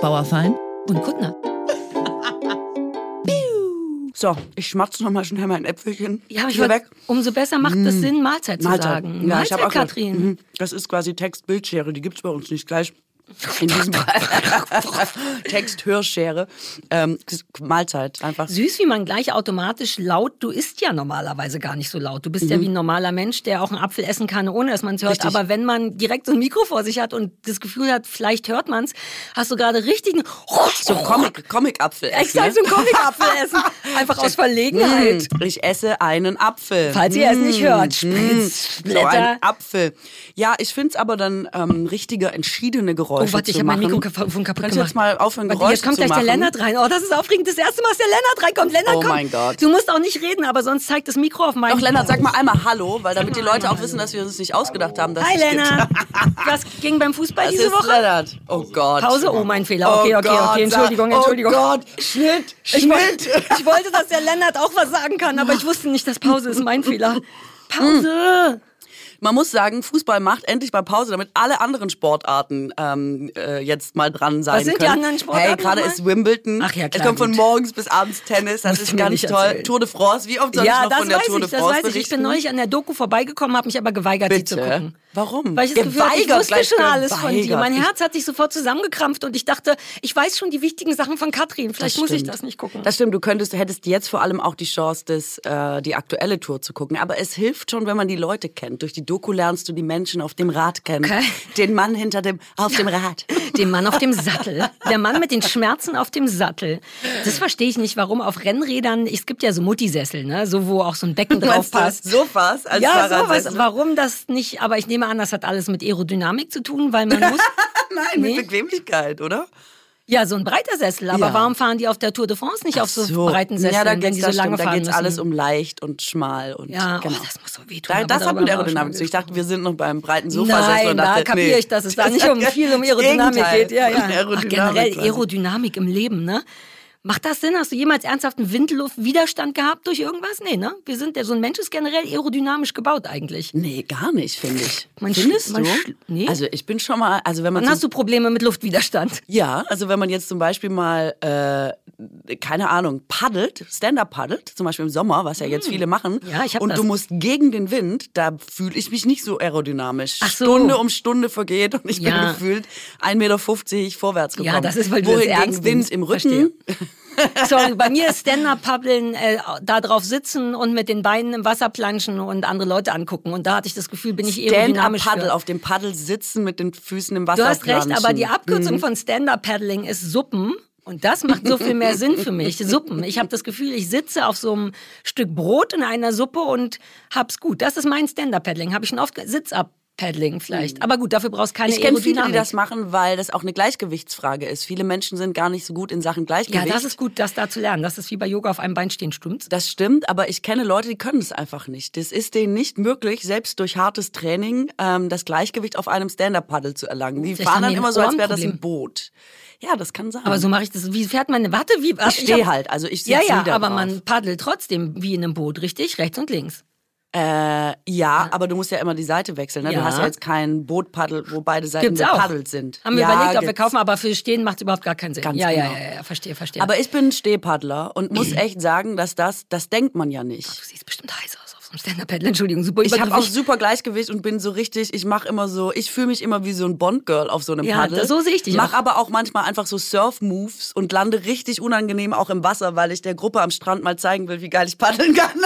Bauerfein und Kuttner. So, ich schmatze nochmal schnell mein Äpfelchen. Ja, aber ich wollt, weg. umso besser macht es Sinn, Mahlzeit zu Mahlzeit. sagen. Ja, ich Mahlzeit, hab auch gedacht, Katrin. mhm, Das ist quasi Text-Bildschere, die gibt's bei uns nicht gleich. In diesem Text-Hörschere. Ähm, Mahlzeit, einfach. Süß, wie man gleich automatisch laut, du isst ja normalerweise gar nicht so laut. Du bist ja wie ein normaler Mensch, der auch einen Apfel essen kann, ohne dass man es hört. Richtig. Aber wenn man direkt so ein Mikro vor sich hat und das Gefühl hat, vielleicht hört man es, hast du gerade richtigen So Comic- Comic-Apfel essen. Exakt, ne? so ein Comic-Apfel essen. Einfach aus Verlegenheit. Mm, Ich esse einen Apfel. Falls ihr es nicht hört, Spritz, So Blätter. ein Apfel. Ja, ich finde es aber dann ähm, richtige, entschiedene Geräusche Oh, warte, ich habe mein. Mikrofon kaputt Könntest du jetzt gemacht. mal aufhören, Warte, Geräusche jetzt kommt gleich der Lennart rein. Oh, das ist aufregend. Das erste Mal, dass der Lennart reinkommt. Lennart, Oh komm. mein Gott. Du musst auch nicht reden, aber sonst zeigt das Mikro auf meinen... Doch, Lennart, sag mal einmal Hallo, weil damit die Leute auch wissen, dass wir uns nicht ausgedacht haben, dass Hi, es Lennart. Was ging beim Fußball Das diese ist Woche? Lennart. Oh Gott. Pause? Oh, mein Fehler. Okay, oh okay, Gott, okay. Entschuldigung, sag- Entschuldigung. Oh Gott, Schnitt, Ich, woll- Schnitt. ich wollte, dass der Lennart auch was sagen kann, aber ich wusste nicht, dass Pause ist. Mein Fehler. Pause. Man muss sagen, Fußball macht endlich mal Pause, damit alle anderen Sportarten ähm, äh, jetzt mal dran sein Was sind die können. anderen Sportarten Hey, gerade ist Wimbledon. Ach ja, Es klar, kommt von morgens bis abends Tennis. Das Musst ist ganz nicht toll. erzählen. Tour de France. Wie oft soll Ja, ich noch das von der Tour ich, de das France weiß ich. Ich bin neulich an der Doku vorbeigekommen, habe mich aber geweigert, die zu Bitte? gucken. Warum? Weil ich das Gefühl hatte, ich Geweigert, wusste schon alles von dir. geweigert. Mein Herz hat sich sofort zusammengekrampft und ich dachte, ich weiß schon die wichtigen Sachen von Katrin. Vielleicht muss ich das nicht gucken. Das stimmt, du könntest, hättest jetzt vor allem auch die Chance, das, äh, die aktuelle Tour zu gucken. Aber es hilft schon, wenn man die Leute kennt. Durch die Doku lernst du die Menschen auf dem Rad kennen. Okay. Den Mann hinter dem, auf dem Rad. Den Mann auf dem Sattel. Der Mann mit den Schmerzen auf dem Sattel. Das verstehe ich nicht, warum auf Rennrädern, es gibt ja so Muttisessel, ne? so wo auch so ein Becken drauf du passt. Sofas als Ja, Fahrradsessel? sowas. Warum das nicht? Aber ich nehme an, das hat alles mit Aerodynamik zu tun, weil man muss. Nein, Nee. mit Bequemlichkeit, oder? ja, so ein breiter Sessel. Aber Ja. warum fahren die auf der Tour de France nicht auf so, breiten Sesseln, ja, da wenn die so lange stimmt, da fahren geht's müssen? alles um leicht und schmal und Ja, genau. oh, das muss so wehtun. Da, das hat mit Aerodynamik zu. Ich dachte, wir sind noch beim breiten Sofasessel Nein, da dachte, kapiere nee. ich, dass es da nicht um viel um Aerodynamik Gegenteil geht. Ja, ja. von Ach, Aerodynamik generell. Aerodynamik im Leben, ne? Macht das Sinn? Hast du jemals ernsthaften Windluftwiderstand gehabt durch irgendwas? Nee, ne? Wir sind ja so ein Mensch ist generell aerodynamisch gebaut eigentlich. Nee, gar nicht, finde ich. Man Findest man du? nee. Also ich bin schon mal, also wenn man Dann hast du Probleme mit Luftwiderstand. Ja, also wenn man jetzt zum Beispiel mal, äh, keine Ahnung, paddelt, Stand-up paddelt, zum Beispiel im Sommer, was ja jetzt viele machen, Hm. Ja, ich hab und das. du musst gegen den Wind, da fühle ich mich nicht so aerodynamisch. Ach so. Stunde um Stunde vergeht und ich bin Ja. gefühlt 1,50 Meter vorwärts gekommen. Ja, das ist, weil du das Wohingegen ernst Wind im Rücken. Sorry, bei mir ist Stand-Up-Paddeln, äh, da drauf sitzen und mit den Beinen im Wasser planschen und andere Leute angucken. Und da hatte ich das Gefühl, bin ich aerodynamisch. Stand-up-Paddel, für. auf dem Paddel sitzen mit den Füßen im Wasser Du hast recht, aber die planschen. Abkürzung Mhm. von Stand-Up-Paddling ist Suppen. Und das macht so viel mehr Sinn für mich. Suppen. Ich habe das Gefühl, ich sitze auf so einem Stück Brot in einer Suppe und hab's gut. Das ist mein Stand-Up-Paddling. Habe ich schon oft ge- Sitz-Up-Paddling vielleicht. Aber gut, dafür brauchst du keine Mhm. Ich kenne viele, die das machen, weil das auch eine Gleichgewichtsfrage ist. Viele Menschen sind gar nicht so gut in Sachen ja, Gleichgewicht. das ist gut, das da zu lernen. Das ist wie bei Yoga auf einem Bein stehen, stimmt's? Das stimmt, aber ich kenne Leute, die können es einfach nicht. Das ist denen nicht möglich, selbst durch hartes Training ähm, das Gleichgewicht auf einem Stand-Up-Paddle zu erlangen. Die Vielleicht fahren dann immer so, als wäre das ein Boot. Ja, das kann sein. Aber so mache ich das. Wie fährt man? Warte, wie? ich stehe halt, also ich sitze Ja, ja, aber drauf. man paddelt trotzdem wie in einem Boot, richtig? Rechts und links. Äh, ja, aber du musst ja immer die Seite wechseln. Ne? Ja. Du hast ja jetzt kein Bootpaddel, wo beide Seiten gepaddelt sind. Haben wir ja, überlegt, ob wir kaufen, aber für Stehen macht es überhaupt gar keinen Sinn. Ganz ja, ja, genau. ja, ja, verstehe, verstehe. Aber ich bin Stehpaddler und muss echt sagen, dass das, das denkt man ja nicht. du siehst bestimmt heiß aus einem Stand-Up-Paddle. Entschuldigung, super Ich habe auch super Gleichgewicht und bin so richtig, ich mache immer so, ich fühle mich immer wie so ein Bond-Girl auf so einem Ja, Paddel. das- so sehe ich dich Mach auch. aber auch manchmal einfach so Surf-Moves und lande richtig unangenehm auch im Wasser, weil ich der Gruppe am Strand mal zeigen will, wie geil ich paddeln kann.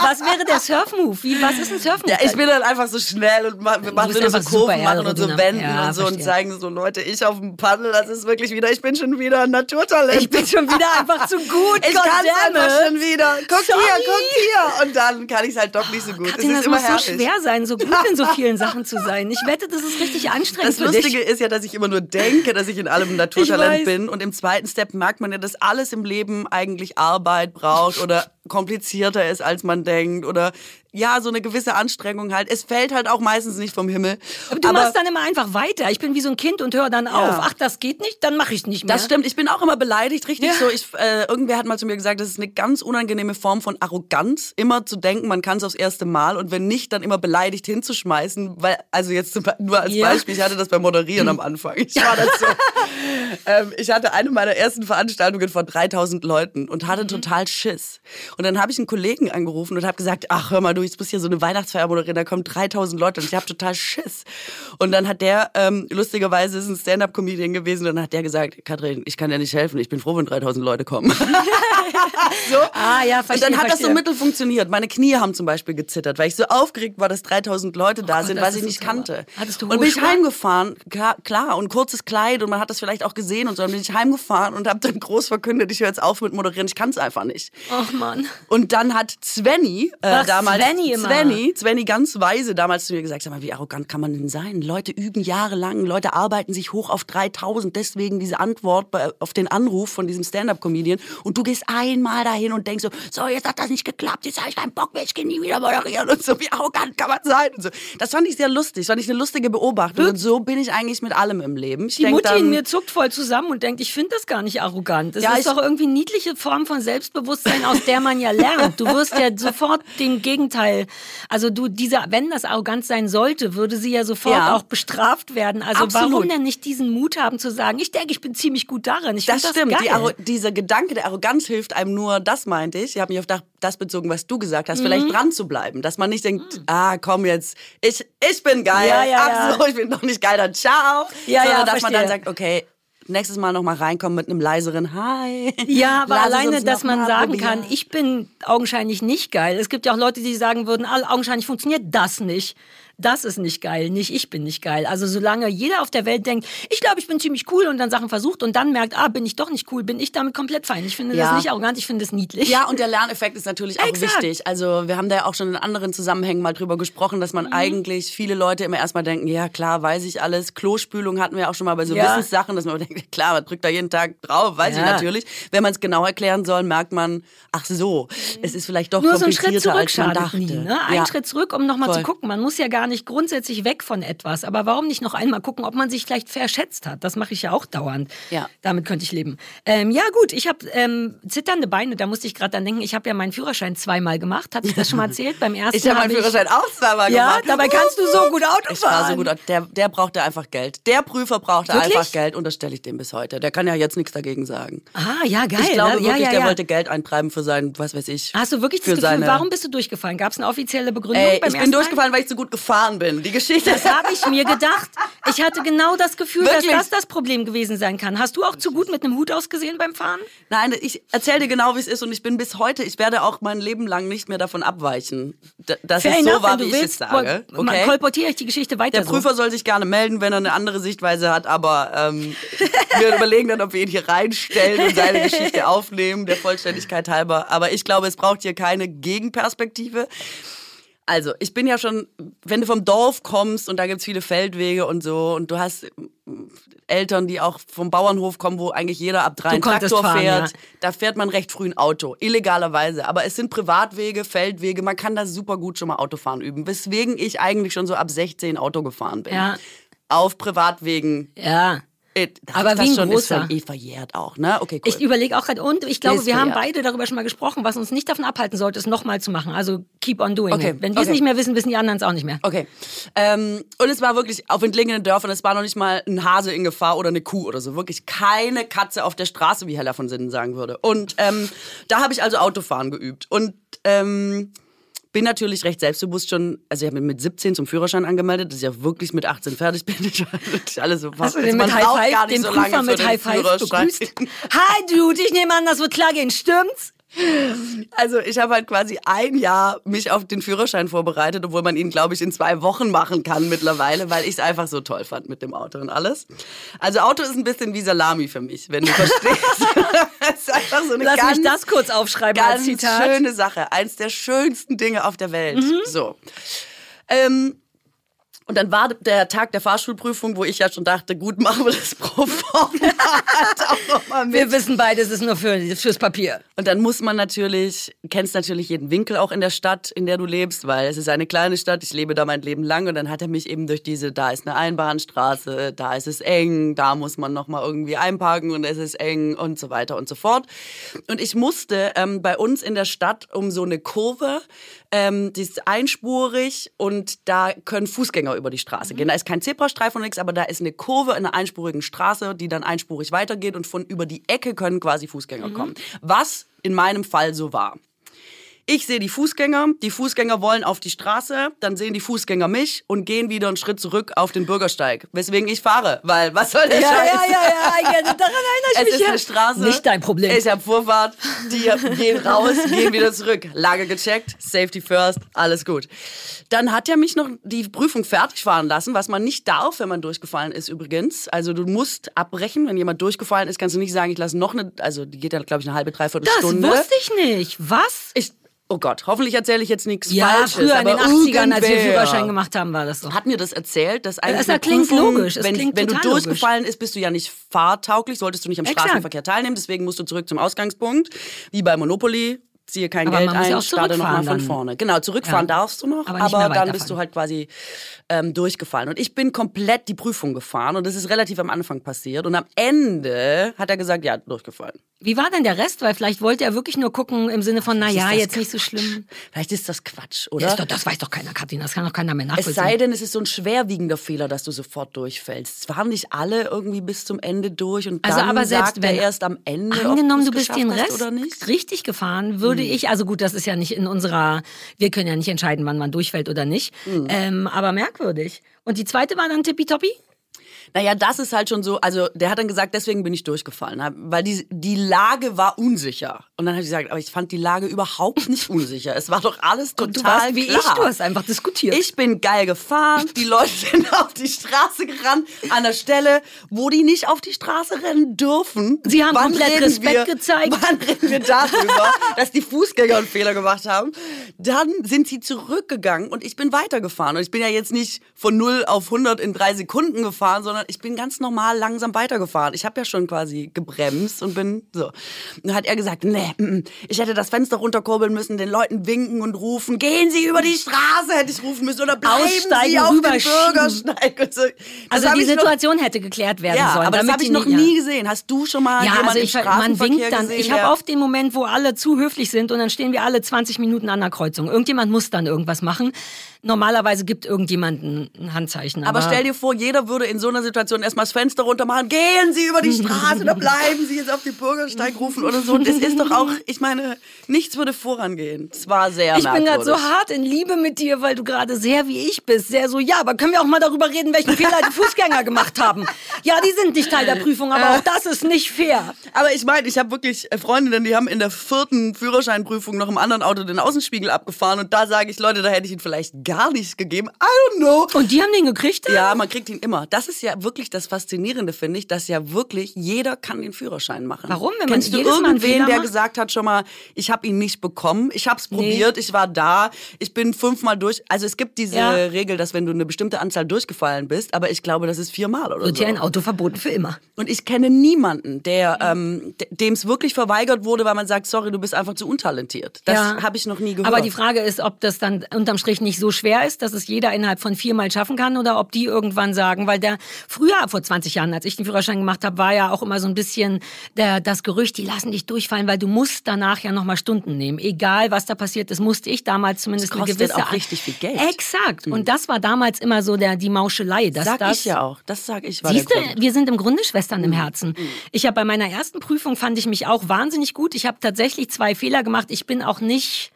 Was wäre der Surf-Move? Was ist ein Surf-Move? Ja, ich bin dann einfach so schnell und mach, wir machen so Kurven machen und so wenden Ja, und so und verstehe. zeigen so, Leute, ich auf dem Paddel, das ist wirklich wieder, ich bin schon wieder ein Naturtalent. Ich bin schon wieder einfach zu gut. Ich kann einfach schon wieder. Guck Sorry. hier, guck hier. Und dann kann ich es halt doch nicht so gut. Katrin, das das ist immer muss so herrlich. schwer sein, so gut in so vielen Sachen zu sein. Ich wette, das ist richtig anstrengend Das Lustige ist ja, dass ich immer nur denke, dass ich in allem Naturtalent bin. Und im zweiten Step merkt man ja, dass alles im Leben eigentlich Arbeit braucht oder komplizierter ist, als man denkt oder ja, so eine gewisse Anstrengung halt. Es fällt halt auch meistens nicht vom Himmel. Aber du machst dann immer einfach weiter. Ich bin wie so ein Kind und höre dann auf. Ach, das geht nicht, dann mache ich nicht mehr. Das stimmt. Ich bin auch immer beleidigt, richtig ja. so. Ich, äh, irgendwer hat mal zu mir gesagt, das ist eine ganz unangenehme Form von Arroganz, immer zu denken, man kann es aufs erste Mal und wenn nicht, dann immer beleidigt hinzuschmeißen. Weil, also jetzt nur als ja. Beispiel, ich hatte das beim Moderieren am Anfang. Ich war das so. ähm, ich hatte eine meiner ersten Veranstaltungen von 3000 Leuten und hatte mhm. total Schiss. Und dann habe ich einen Kollegen angerufen und habe gesagt, ach hör mal, du, jetzt bist hier so eine Weihnachtsfeier moderieren, da kommen 3000 Leute und ich habe total Schiss. Und dann hat der, ähm, lustigerweise ist ein Stand-Up-Comedian gewesen, und dann hat der gesagt, Katrin, ich kann dir nicht helfen, ich bin froh, wenn 3000 Leute kommen. so. Ah ja, verstehe, Und dann hat verstehe. das so mittel funktioniert. Meine Knie haben zum Beispiel gezittert, weil ich so aufgeregt war, dass 3000 Leute da oh, sind, weil ich nicht kannte. Hattest du und bin ich heimgefahren, klar, und kurzes Kleid und man hat das vielleicht auch gesehen und so. Dann bin ich heimgefahren und habe dann groß verkündet, ich höre jetzt auf mit moderieren, ich kann es einfach nicht. Ach Mann. Und dann hat Svenny äh, damals Svenny, immer. Svenny, Svenny ganz weise damals zu mir gesagt, sag mal, wie arrogant kann man denn sein? Leute üben jahrelang, Leute arbeiten sich hoch auf 3000, deswegen diese Antwort auf den Anruf von diesem Stand-up-Comedian und du gehst einmal dahin und denkst so, so, jetzt hat das nicht geklappt, jetzt habe ich keinen Bock mehr, ich gehe nie wieder moderieren und so, wie arrogant kann man sein und so. Das fand ich sehr lustig, das fand ich eine lustige Beobachtung und so bin ich eigentlich mit allem im Leben. Ich Die Mutti dann, in mir zuckt voll zusammen und denkt, ich finde das gar nicht arrogant. Das ja, ist doch irgendwie niedliche Form von Selbstbewusstsein, aus der man ja lernt. Du wirst ja sofort den Gegenteil, also du, dieser, wenn das arrogant sein sollte, würde sie ja sofort ja. auch bestraft werden. Also Absolut. warum denn nicht diesen Mut haben zu sagen, ich denke, ich bin ziemlich gut darin. Ich das das stimmt. Die dieser Gedanke der Arroganz hilft einem nur, das meinte ich. Ich habe mich auf das bezogen, was du gesagt hast, mhm. vielleicht dran zu bleiben. Dass man nicht denkt, mhm. ah, komm jetzt, ich, ich bin geil. Ja, ja, so, ich bin doch nicht geil, dann ciao. Ja, Sondern ja, dass verstehe. man dann sagt, okay, nächstes Mal noch mal reinkommen mit einem leiseren Hi. Ja, aber alleine, dass man sagen kann, ich bin augenscheinlich nicht geil. Es gibt ja auch Leute, die sagen würden, augenscheinlich funktioniert das nicht das ist nicht geil, nicht ich bin nicht geil. Also solange jeder auf der Welt denkt, ich glaube, ich bin ziemlich cool und dann Sachen versucht und dann merkt, ah, bin ich doch nicht cool, bin ich damit komplett fein. Ich finde ja. das nicht arrogant, ich finde das niedlich. Ja, und der Lerneffekt ist natürlich auch Exakt. wichtig. Also wir haben da ja auch schon in anderen Zusammenhängen mal drüber gesprochen, dass man mhm. eigentlich viele Leute immer erstmal denken, ja klar, weiß ich alles. Klospülung hatten wir auch schon mal bei so ja. Wissenssachen, dass man denkt, klar, man drückt da jeden Tag drauf, weiß ja. ich natürlich. Wenn man es genau erklären soll, merkt man, ach so, es ist vielleicht doch Nur komplizierter, so ein Schritt zurück als man dachte. Nie, ne? Ein Schritt zurück, um nochmal zu gucken. Man muss ja gar nicht grundsätzlich weg von etwas. Aber warum nicht noch einmal gucken, ob man sich vielleicht verschätzt hat? Das mache ich ja auch dauernd. Ja. Damit könnte ich leben. Ähm, ja gut, ich habe ähm, zitternde Beine. Da musste ich gerade dann denken, ich habe ja meinen Führerschein zweimal gemacht. Hatte ich das schon mal erzählt? Beim ersten Ich habe meinen Führerschein auch zweimal ja, gemacht. Ja, dabei kannst du so gut Auto fahren. Ich war so gut. Der, der brauchte einfach Geld. Der Prüfer brauchte wirklich? einfach Geld und das stelle ich dem bis heute. Der kann ja jetzt nichts dagegen sagen. Ah, ja, geil. Ich glaube ja, wirklich, ja, der wollte Geld eintreiben für sein, was weiß ich. Hast du wirklich das Gefühl, seine... warum bist du durchgefallen? Gab es eine offizielle Begründung Ey, beim ich bin durchgefallen, weil ich so gut gefahren bin. Die Geschichte. Das habe ich mir gedacht. Ich hatte genau das Gefühl, Wirklich? dass das das Problem gewesen sein kann. Hast du auch zu gut mit einem Hut ausgesehen beim Fahren? Nein, ich erzähle dir genau, wie es ist und ich bin bis heute, ich werde auch mein Leben lang nicht mehr davon abweichen, dass Fair es so war, wie ich es sage. Okay? Kolportiere ich die Geschichte weiter Der Prüfer so. soll sich gerne melden, wenn er eine andere Sichtweise hat, aber ähm, wir überlegen dann, ob wir ihn hier reinstellen und seine Geschichte aufnehmen, der Vollständigkeit halber. Aber ich glaube, es braucht hier keine Gegenperspektive. Also, ich bin ja schon, wenn du vom Dorf kommst und da gibt es viele Feldwege und so und du hast Eltern, die auch vom Bauernhof kommen, wo eigentlich jeder ab drei einen Traktor fahren, fährt, ja. da fährt man recht früh ein Auto, illegalerweise. Aber es sind Privatwege, Feldwege, man kann da super gut schon mal Autofahren üben. Weswegen ich eigentlich schon so ab 16 Auto gefahren bin. Ja. Auf Privatwegen. Ja. It, aber wie ein schon großer. Ist eh verjährt auch, ne? Okay, cool. Ich überlege auch gerade, und ich glaube, wir haben beide darüber schon mal gesprochen, was uns nicht davon abhalten sollte, es nochmal zu machen. Also keep on doing okay. it. Wenn wir es okay. nicht mehr wissen, wissen die anderen es auch nicht mehr. Okay. Ähm, und es war wirklich auf entlegenen Dörfern, es war noch nicht mal ein Hase in Gefahr oder eine Kuh oder so. Wirklich keine Katze auf der Straße, wie Hella von Sinnen sagen würde. Und ähm, da habe ich also Autofahren geübt. Und ähm, bin natürlich recht selbstbewusst schon, also ich habe mich mit 17 zum Führerschein angemeldet, dass ich ja wirklich mit 18 fertig bin. Ich wirklich alles so Hast du den mit High Five, den so Prüfer mit High Five begrüßt? Hi Dude, ich nehme an, das wird klar gehen, stimmt's? Also ich habe halt quasi ein Jahr mich auf den Führerschein vorbereitet, obwohl man ihn, glaube ich, in zwei Wochen machen kann mittlerweile, weil ich es einfach so toll fand mit dem Auto und alles. Also Auto ist ein bisschen wie Salami für mich, wenn du verstehst. so eine Lass ganz, mich das kurz aufschreiben ganz als Zitat. schöne Sache. Eins der schönsten Dinge auf der Welt. Mhm. So. Ähm, Und dann war der Tag der Fahrschulprüfung, wo ich ja schon dachte, gut, machen wir das pro Format auch noch mal mit. Wir wissen beide, es ist nur für, fürs Papier. Und dann muss man natürlich, kennst natürlich jeden Winkel auch in der Stadt, in der du lebst, weil es ist eine kleine Stadt, ich lebe da mein Leben lang und dann hat er mich eben durch diese, da ist eine Einbahnstraße, da ist es eng, da muss man nochmal irgendwie einparken und es ist eng und so weiter und so fort. Und ich musste ähm, bei uns in der Stadt um so eine Kurve, ähm, die ist einspurig und da können Fußgänger über die Straße gehen. Da ist kein Zebrastreifen und nichts, aber da ist eine Kurve in einer einspurigen Straße, die dann einspurig weitergeht und von über die Ecke können quasi Fußgänger kommen. Was in meinem Fall so war. Ich sehe die Fußgänger, die Fußgänger wollen auf die Straße, dann sehen die Fußgänger mich und gehen wieder einen Schritt zurück auf den Bürgersteig. Weswegen ich fahre, weil was soll der Ja, Scheiß? ja, ja, ja, ja, daran erinnere ich Es mich. ist ja. eine Straße. Nicht dein Problem. Ich habe Vorfahrt, die gehen raus, gehen wieder zurück. Lage gecheckt, Safety first, alles gut. Dann hat er mich noch die Prüfung fertig fahren lassen, was man nicht darf, wenn man durchgefallen ist übrigens. Also du musst abbrechen, wenn jemand durchgefallen ist, kannst du nicht sagen, ich lasse noch eine, also die geht ja glaube ich eine halbe, dreiviertel das Stunde. wusste ich nicht. Was? Ich, oh Gott, hoffentlich erzähle ich jetzt nichts Ja, Falsches. früher in den aber 80ern, als wir irgendwer Führerschein gemacht haben, war das so. hat mir das erzählt, dass eigentlich Es eine klingt Prüfung, logisch, es wenn, klingt wenn du durchgefallen ist, bist du ja nicht fahrtauglich, solltest du nicht am Exakt. Straßenverkehr teilnehmen, deswegen musst du zurück zum Ausgangspunkt, wie bei Monopoly, ziehe kein Aber Geld man muss ja ein, auch starte nochmal von vorne. Genau, zurückfahren Ja. darfst du noch, Aber aber, dann bist du halt quasi ähm, durchgefallen. Und ich bin komplett die Prüfung gefahren und das ist relativ am Anfang passiert und am Ende hat er gesagt, ja, durchgefallen. Wie war denn der Rest? Weil vielleicht wollte er wirklich nur gucken im Sinne von, naja, das jetzt nicht so schlimm. Vielleicht ist das Quatsch, oder? ist doch, das weiß doch keiner, Kathrin. Das kann doch keiner mehr Es nachvollziehen. sei denn, es ist so ein schwerwiegender Fehler, dass du sofort durchfällst. Es waren nicht alle irgendwie bis zum Ende durch und Also, dann aber selbst sagt wenn- er erst am Ende, Angenommen, du bist es den Rest. Hm. richtig gefahren, würde ich, also gut, das ist ja nicht in unserer, wir können ja nicht entscheiden, wann man durchfällt oder nicht, Hm. ähm, aber merkwürdig. Und die zweite war dann tippitoppi? Naja, das ist halt schon so, also der hat dann gesagt, deswegen bin ich durchgefallen, weil die, die Lage war unsicher. Und dann habe ich gesagt, aber ich fand die Lage überhaupt nicht unsicher. Es war doch alles total Und du warst wie klar. ich, du hast einfach diskutiert. Ich bin geil gefahren, die Leute sind auf die Straße gerannt, an der Stelle, wo die nicht auf die Straße rennen dürfen. Sie haben komplett reden Respekt wir, gezeigt. Wann reden wir darüber, dass die Fußgänger einen Fehler gemacht haben? Dann sind sie zurückgegangen und ich bin weitergefahren. Und ich bin ja jetzt nicht von 0 auf 100 in drei Sekunden gefahren, sondern ich bin ganz normal langsam weitergefahren. Ich habe ja schon quasi gebremst und bin so. Dann hat er gesagt, nee, mm, mm, ich hätte das Fenster runterkurbeln müssen, den Leuten winken und rufen, gehen Sie über die Straße, hätte ich rufen müssen, oder bleiben Aussteigen, Sie auf dem. Bürgersteig. So. Also die ich noch- Situation hätte geklärt werden ja, sollen. aber das habe ich noch ja. nie gesehen. Hast du schon mal Ja, jemanden also im ich, man Straßenverkehr winkt dann. gesehen? Ich habe oft den Moment, wo alle zu höflich sind und dann stehen wir alle 20 Minuten an der Kreuzung. Irgendjemand muss dann irgendwas machen. Normalerweise gibt irgendjemand ein ein Handzeichen. Aber Aber, stell dir vor, jeder würde in so einer Situation erstmal das Fenster runter machen. Gehen Sie über die Straße oder bleiben Sie jetzt auf den Bürgersteig rufen oder so. Und das ist doch auch, ich meine, nichts würde vorangehen. Es war sehr ich bin gerade so hart in Liebe mit dir, weil du gerade sehr wie ich bist. Sehr so, ja, aber können wir auch mal darüber reden, welchen Fehler die Fußgänger gemacht haben? Ja, die sind nicht Teil der Prüfung, aber auch das ist nicht fair. Aber ich meine, ich habe wirklich Freundinnen, die haben in der vierten Führerscheinprüfung noch im anderen Auto den Außenspiegel abgefahren. Und da sage ich, Leute, da hätte ich ihn vielleicht gar nicht gegeben. I don't know. Und die haben den gekriegt? Ja, man kriegt ihn immer. Das ist ja wirklich das Faszinierende, finde ich, dass ja wirklich jeder kann den Führerschein machen. Warum? Wenn man Kennst du irgendwen, der macht? gesagt hat schon mal, ich habe ihn nicht bekommen, ich habe es probiert, ich war da, ich bin fünfmal durch. Also es gibt diese Ja. Regel, dass wenn du eine bestimmte Anzahl durchgefallen bist, aber ich glaube, das ist viermal oder Wird so. hier ein Auto verboten für immer. Und ich kenne niemanden, der ähm, dem es wirklich verweigert wurde, weil man sagt, sorry, du bist einfach zu untalentiert. Das Ja. habe ich noch nie gehört. Aber die Frage ist, ob das dann unterm Strich nicht so schwer ist, dass es jeder innerhalb von viermal schaffen kann oder ob die irgendwann sagen, weil der früher vor 20 Jahren, als ich den Führerschein gemacht habe, war ja auch immer so ein bisschen der, das Gerücht, die lassen dich durchfallen, weil du musst danach ja nochmal Stunden nehmen. Egal, was da passiert ist, musste ich damals zumindest Das eine kostet gewisse... auch richtig viel Geld. Exakt. Und das war damals immer so der, die Mauschelei. Dass sag das, ich ja auch. Das sage ich war Siehst du, wir sind im Grunde Schwestern im Herzen. Ich habe bei meiner ersten Prüfung fand ich mich auch wahnsinnig gut. Ich habe tatsächlich zwei Fehler gemacht. Ich bin auch nicht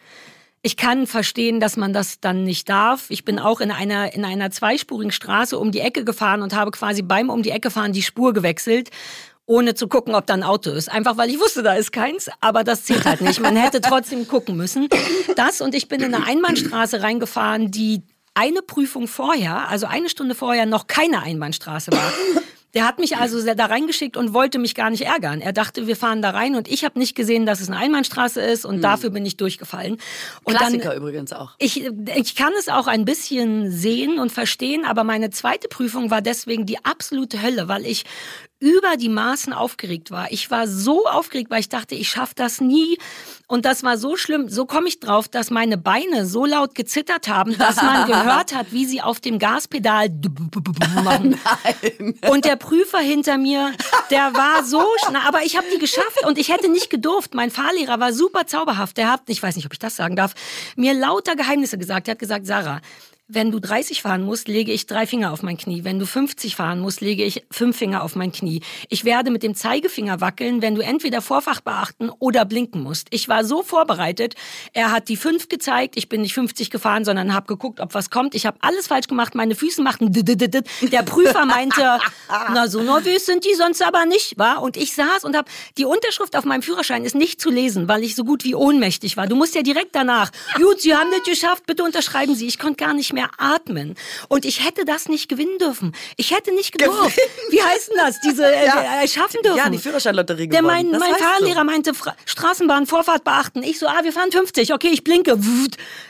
ich kann verstehen, dass man das dann nicht darf. Ich bin auch in einer, in einer zweispurigen Straße um die Ecke gefahren und habe quasi beim um die Ecke fahren die Spur gewechselt, ohne zu gucken, ob da ein Auto ist. Einfach weil ich wusste, da ist keins, aber das zählt halt nicht. Man hätte trotzdem gucken müssen. Das und ich bin in eine Einbahnstraße reingefahren, die eine Prüfung vorher, also eine Stunde vorher, noch keine Einbahnstraße war. Der hat mich also da reingeschickt und wollte mich gar nicht ärgern. Er dachte, wir fahren da rein und ich habe nicht gesehen, dass es eine Einbahnstraße ist und mhm. dafür bin ich durchgefallen. Und Klassiker dann, übrigens auch. Ich, ich kann es auch ein bisschen sehen und verstehen, aber meine zweite Prüfung war deswegen die absolute Hölle, weil ich über die Maßen aufgeregt war. Ich war so aufgeregt, weil ich dachte, ich schaffe das nie. Und das war so schlimm. So komme ich drauf, dass meine Beine so laut gezittert haben, dass man gehört hat, wie sie auf dem Gaspedal machen. Nein. Und der Prüfer hinter mir, der war so schnell. Aber ich habe die geschafft und ich hätte nicht gedurft. Mein Fahrlehrer war super zauberhaft. Der hat, ich weiß nicht, ob ich das sagen darf, mir lauter Geheimnisse gesagt. Er hat gesagt, Sarah, wenn du 30 fahren musst, lege ich drei Finger auf mein Knie. Wenn du 50 fahren musst, lege ich fünf Finger auf mein Knie. Ich werde mit dem Zeigefinger wackeln, wenn du entweder Vorfach beachten oder blinken musst. Ich war so vorbereitet. Er hat die fünf gezeigt. Ich bin nicht 50 gefahren, sondern habe geguckt, ob was kommt. Ich habe alles falsch gemacht. Meine Füße machten der Prüfer meinte, na so nervös sind die sonst aber nicht, war. Und ich saß und habe die Unterschrift auf meinem Führerschein ist nicht zu lesen, weil ich so gut wie ohnmächtig war. Du musst ja direkt danach. Gut, Sie haben das geschafft. Bitte unterschreiben Sie. Ich konnte gar nicht mehr mehr atmen. Und ich hätte das nicht gewinnen dürfen. Ich hätte nicht gedurft. Wie heißt denn das? Diese äh, ja. äh, schaffen dürfen. Ja, die Führerscheinlotterie gewonnen. Der mein, mein Fahrlehrer so. meinte, Fra Straßenbahn, Vorfahrt beachten. Ich so, ah, wir fahren 50. Okay, ich blinke.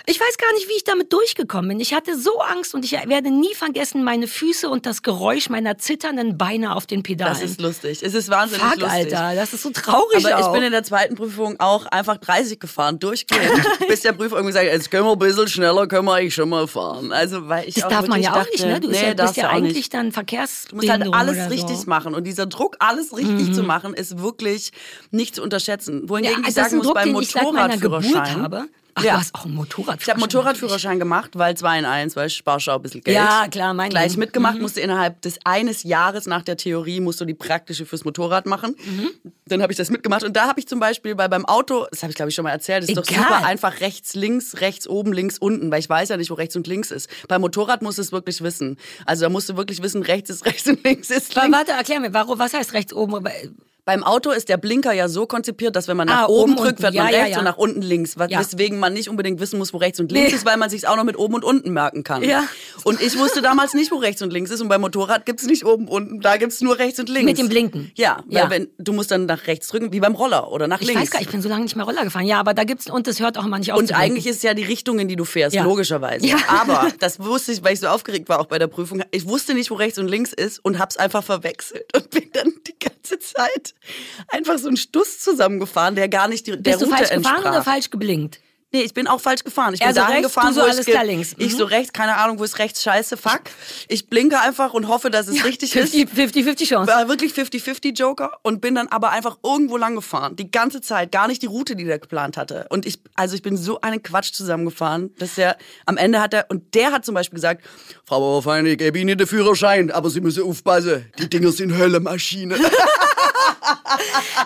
Ich weiß gar nicht, wie ich damit durchgekommen bin. Ich hatte so Angst und ich werde nie vergessen meine Füße und das Geräusch meiner zitternden Beine auf den Pedalen. Das ist lustig. Es ist wahnsinnig Fuck, lustig. Alter, das ist so traurig Aber auch. ich bin in der zweiten Prüfung auch einfach 30 gefahren, durchgehend, bis der Prüfer irgendwie sagt, jetzt können wir ein bisschen schneller, können wir eigentlich schon mal fahren. Also, weil ich das darf man ja auch nicht, ne? Du nee, ja, bist ja eigentlich nicht. dann Verkehrs. Du musst halt alles richtig so. machen und dieser Druck, alles richtig mhm. zu machen, ist wirklich nicht zu unterschätzen. Wohingegen ja, ich sagen muss, Druck, beim Motorradführerschein. Ach, ja. du hast auch einen Motorradführerschein. Ich habe Motorradführerschein gemacht, weil 2 in 1, weil ich sparschau ein bisschen Geld. Ja, klar, mein Gleich mitgemacht, mhm. musste innerhalb des eines Jahres nach der Theorie, musst du die praktische fürs Motorrad machen. Mhm. Dann habe ich das mitgemacht und da habe ich zum Beispiel bei beim Auto, das habe ich glaube ich schon mal erzählt, ist Egal. doch super einfach rechts, links, rechts, oben, links, unten, weil ich weiß ja nicht, wo rechts und links ist. Beim Motorrad musst du es wirklich wissen. Also da musst du wirklich wissen, rechts ist rechts und links ist links. Warte, erklär mir, warum, was heißt rechts, oben? Beim Auto ist der Blinker ja so konzipiert, dass wenn man nach ah, oben, drückt, fährt man ja, rechts ja, ja. und nach unten links. Weswegen man nicht unbedingt wissen muss, wo rechts und links nee. ist, weil man sich auch noch mit oben und unten merken kann. Ja. Und ich wusste damals nicht, wo rechts und links ist. Und beim Motorrad gibt's nicht oben und unten, da gibt's nur rechts und links. Mit dem Blinken. Ja, weil wenn du musst dann nach rechts drücken, wie beim Roller oder nach ich links. Ich weiß gar nicht, ich bin so lange nicht mehr Roller gefahren. Ja, aber da gibt's und das hört auch nicht auf. Und eigentlich ist es ja die Richtung, in die du fährst, logischerweise. Ja. Aber das wusste ich, weil ich so aufgeregt war auch bei der Prüfung. Ich wusste nicht, wo rechts und links ist und hab's einfach verwechselt und bin dann die ganze Zeit einfach so einen Stuss zusammengefahren, der gar nicht die, der Bist Route du falsch entsprach. gefahren oder falsch geblinkt? Nee, ich bin auch falsch gefahren. Ich bin also dahin rechts, gefahren, du so wo alles ich, da links. ich so mhm. rechts, keine Ahnung, wo ist rechts, scheiße, fuck. Ich blinke einfach und hoffe, dass es ja, richtig 50, ist. 50-50 Chance. War wirklich 50-50 Joker und bin dann aber einfach irgendwo lang gefahren. Die ganze Zeit, gar nicht die Route, die der geplant hatte. Und ich, also ich bin so einen Quatsch zusammengefahren, dass der, am Ende hat er, und der hat zum Beispiel gesagt, Frau Bauerfein, ich gebe Ihnen den Führerschein, aber Sie müssen aufpassen, die Dinger sind Höllemaschine.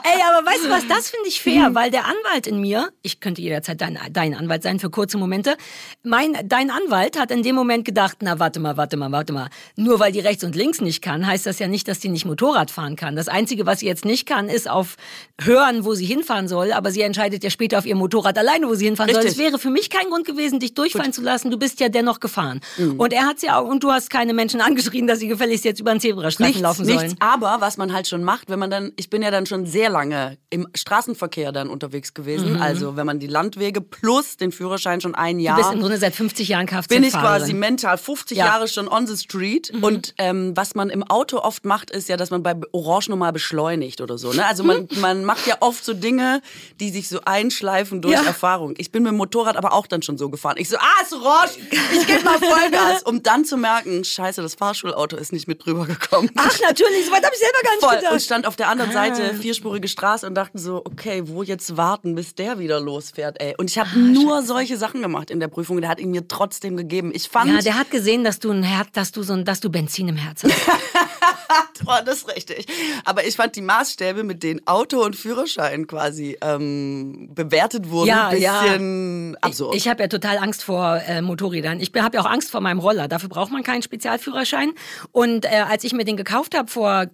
Ey, aber weißt du was, das finde ich fair, weil der Anwalt in mir, ich könnte jederzeit dein, dein Anwalt sein für kurze Momente, mein, dein Anwalt hat in dem Moment gedacht, na warte mal, warte mal, warte mal, nur weil die rechts und links nicht kann, heißt das ja nicht, dass die nicht Motorrad fahren kann. Das Einzige, was sie jetzt nicht kann, ist auf hören, wo sie hinfahren soll, aber sie entscheidet ja später auf ihr Motorrad alleine, wo sie hinfahren Richtig. soll. Es wäre für mich kein Grund gewesen, dich durchfallen Gut. zu lassen, du bist ja dennoch gefahren. Mhm. Und er hat ja auch, und du hast keine Menschen angeschrien, dass sie gefälligst jetzt über den Zebrastreifen nichts, laufen sollen. Nichts, aber was man halt schon macht, wenn man dann, ich bin ja dann schon sehr lange im Straßenverkehr dann unterwegs gewesen. Mhm. Also wenn man die Landwege plus den Führerschein schon ein Jahr. Du bist im Grunde seit 50 Jahren Kfz-Fahrerin. Bin ich quasi mental 50 ja. Jahre schon on the street. Mhm. Und ähm, was man im Auto oft macht, ist ja, dass man bei Orange nochmal beschleunigt oder so. Ne? Also man, mhm. man macht ja oft so Dinge, die sich so einschleifen durch ja. Erfahrung. Ich bin mit dem Motorrad aber auch dann schon so gefahren. Ich so, ah, ist Orange, ich gebe mal Vollgas. um dann zu merken, scheiße, das Fahrschulauto ist nicht mit drüber gekommen. Ach natürlich, so weit habe ich selber gar nicht Voll. gedacht. Und stand auf der anderen ah. Vierspurige Straße und dachten so, okay, wo jetzt warten, bis der wieder losfährt, ey. Und ich habe ah, nur Scheiße. solche Sachen gemacht in der Prüfung. Der hat ihn mir trotzdem gegeben. Ich fand. Ja, der hat gesehen, dass du ein Herz, dass du so ein, dass du Benzin im Herz hast. Boah, das ist richtig. Aber ich fand die Maßstäbe, mit denen Auto und Führerschein quasi ähm, bewertet wurden, ja, ein bisschen ja. absurd. Ich, ich habe ja total Angst vor äh, Motorrädern. Ich habe ja auch Angst vor meinem Roller. Dafür braucht man keinen Spezialführerschein. Und äh, als ich mir den gekauft habe vor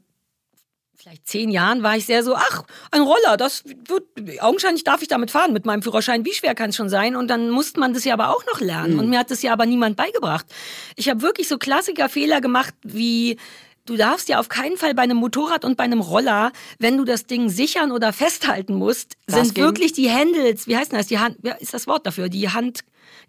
vielleicht zehn Jahren war ich sehr so, ach, ein Roller, das wird, augenscheinlich darf ich damit fahren mit meinem Führerschein. Wie schwer kann es schon sein? Und dann musste man das ja aber auch noch lernen. Mhm. Und mir hat das ja aber niemand beigebracht. Ich habe wirklich so Klassikerfehler gemacht wie du darfst ja auf keinen Fall bei einem Motorrad und bei einem Roller, wenn du das Ding sichern oder festhalten musst, Gas sind wirklich die Handles, wie heißt das, die Hand, ja, ist das Wort dafür, die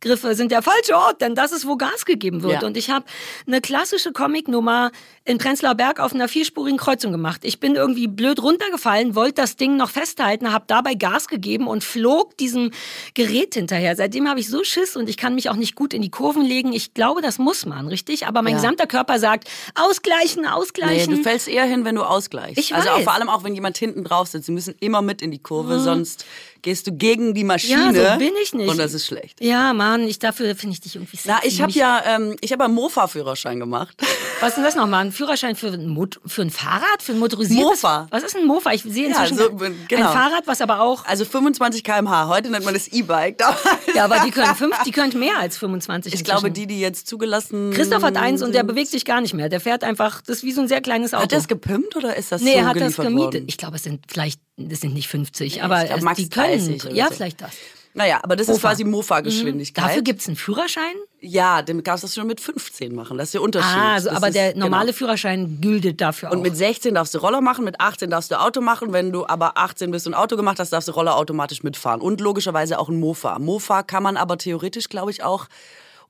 Handgriffe sind der falsche Ort, denn das ist, wo Gas gegeben wird. Ja. Und ich habe eine klassische Comicnummer in Prenzlauer Berg auf einer vierspurigen Kreuzung gemacht. Ich bin irgendwie blöd runtergefallen, wollte das Ding noch festhalten, habe dabei Gas gegeben und flog diesem Gerät hinterher. Seitdem habe ich so Schiss und ich kann mich auch nicht gut in die Kurven legen. Ich glaube, das muss man, richtig? Aber mein Ja. gesamter Körper sagt, ausgleichen, Nee, ausgleichen. du fällst eher hin, wenn du ausgleichst. Ich also auch, weiß. vor allem auch, wenn jemand hinten drauf sitzt. Sie müssen immer mit in die Kurve, sonst gehst du gegen die ja, Maschine. so bin ich nicht. Und das ist schlecht. Ja, Mann, ich dafür finde ich dich irgendwie sexy. Na, ich habe ja, ähm, ich habe einen Mofa-Führerschein gemacht. Was ist denn das nochmal? Ein Führerschein für ein, Mot für ein Fahrrad? Für ein motorisiertes? Mofa. Was ist ein Mofa? Ich sehe Ja, inzwischen so, genau. ein Fahrrad, was aber auch... Also 25 km/h. Heute nennt man das E-Bike. Ja, aber die können, fünf, die können mehr als 25 Ich glaube, die, die jetzt zugelassen Christoph hat eins und der bewegt sich gar nicht mehr. Der fährt einfach, das ist wie so ein sehr kleines Auto. Hat er es gepimpt oder ist das nee, so er hat das gemietet. worden? Ich glaube, es sind vielleicht, das sind nicht 50, Nee, aber glaub, es, die können. 30 oder ja, so. vielleicht das. Naja, aber das ist Mofa. quasi Mofa-Geschwindigkeit. Dafür gibt es einen Führerschein? Ja, dem kannst du schon mit 15 machen. Das ist der Unterschied. Ah, also, aber ist- der normale genau. Führerschein gültet dafür auch. Und mit 16 darfst du Roller machen, mit 18 darfst du Auto machen. Wenn du aber 18 bist und Auto gemacht hast, darfst du Roller automatisch mitfahren. Und logischerweise auch ein Mofa. Mofa kann man aber theoretisch, glaube ich, auch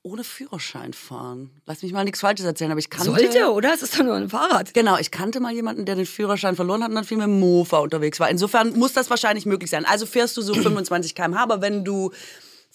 ohne Führerschein fahren. Lass mich mal nichts Falsches erzählen, aber ich kannte... Sollte, oder? Es ist doch nur ein Fahrrad. Genau, ich kannte mal jemanden, der den Führerschein verloren hat und dann viel mit dem Mofa unterwegs war. Insofern muss das wahrscheinlich möglich sein. Also fährst du so 25 km/h, aber wenn du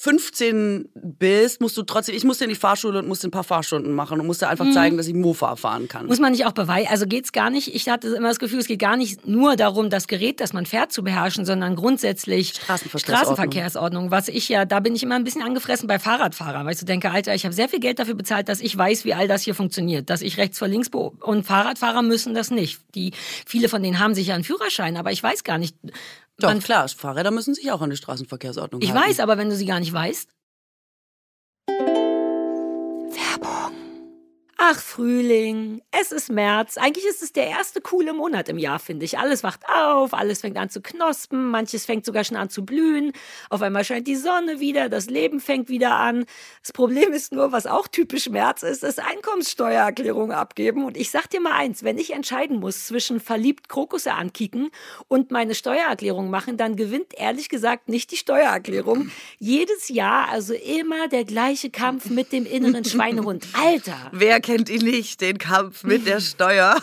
15 bist, musst du trotzdem, ich musste in die Fahrschule und musste ein paar Fahrstunden machen und musste einfach zeigen, dass ich Mofa fahren kann. Muss man nicht auch beweisen? Also geht's gar nicht. Ich hatte immer das Gefühl, es geht gar nicht nur darum, das Gerät, das man fährt, zu beherrschen, sondern grundsätzlich Straßenverkehrsordnung. Straßenverkehrsordnung. Was ich ja, da bin ich immer ein bisschen angefressen bei Fahrradfahrern, weil ich so denke, Alter, ich habe sehr viel Geld dafür bezahlt, dass ich weiß, wie all das hier funktioniert, dass ich rechts vor links und Fahrradfahrer müssen das nicht. Die viele von denen haben sicher einen Führerschein, aber ich weiß gar nicht. Doch, Man- klar, Fahrräder müssen sich auch an die Straßenverkehrsordnung ich halten. weiß, aber wenn du sie gar nicht weißt. Ach, Frühling, es ist März. Eigentlich ist es der erste coole Monat im Jahr, finde ich. Alles wacht auf, alles fängt an zu knospen, manches fängt sogar schon an zu blühen. Auf einmal scheint die Sonne wieder, das Leben fängt wieder an. Das Problem ist nur, was auch typisch März ist, ist Einkommenssteuererklärung abgeben. Und ich sag dir mal eins, wenn ich entscheiden muss zwischen verliebt Krokusse ankicken und meine Steuererklärung machen, dann gewinnt ehrlich gesagt nicht die Steuererklärung. Jedes Jahr also immer der gleiche Kampf mit dem inneren Schweinehund. Alter! Wer kennt ihn nicht, den Kampf mit der Steuer?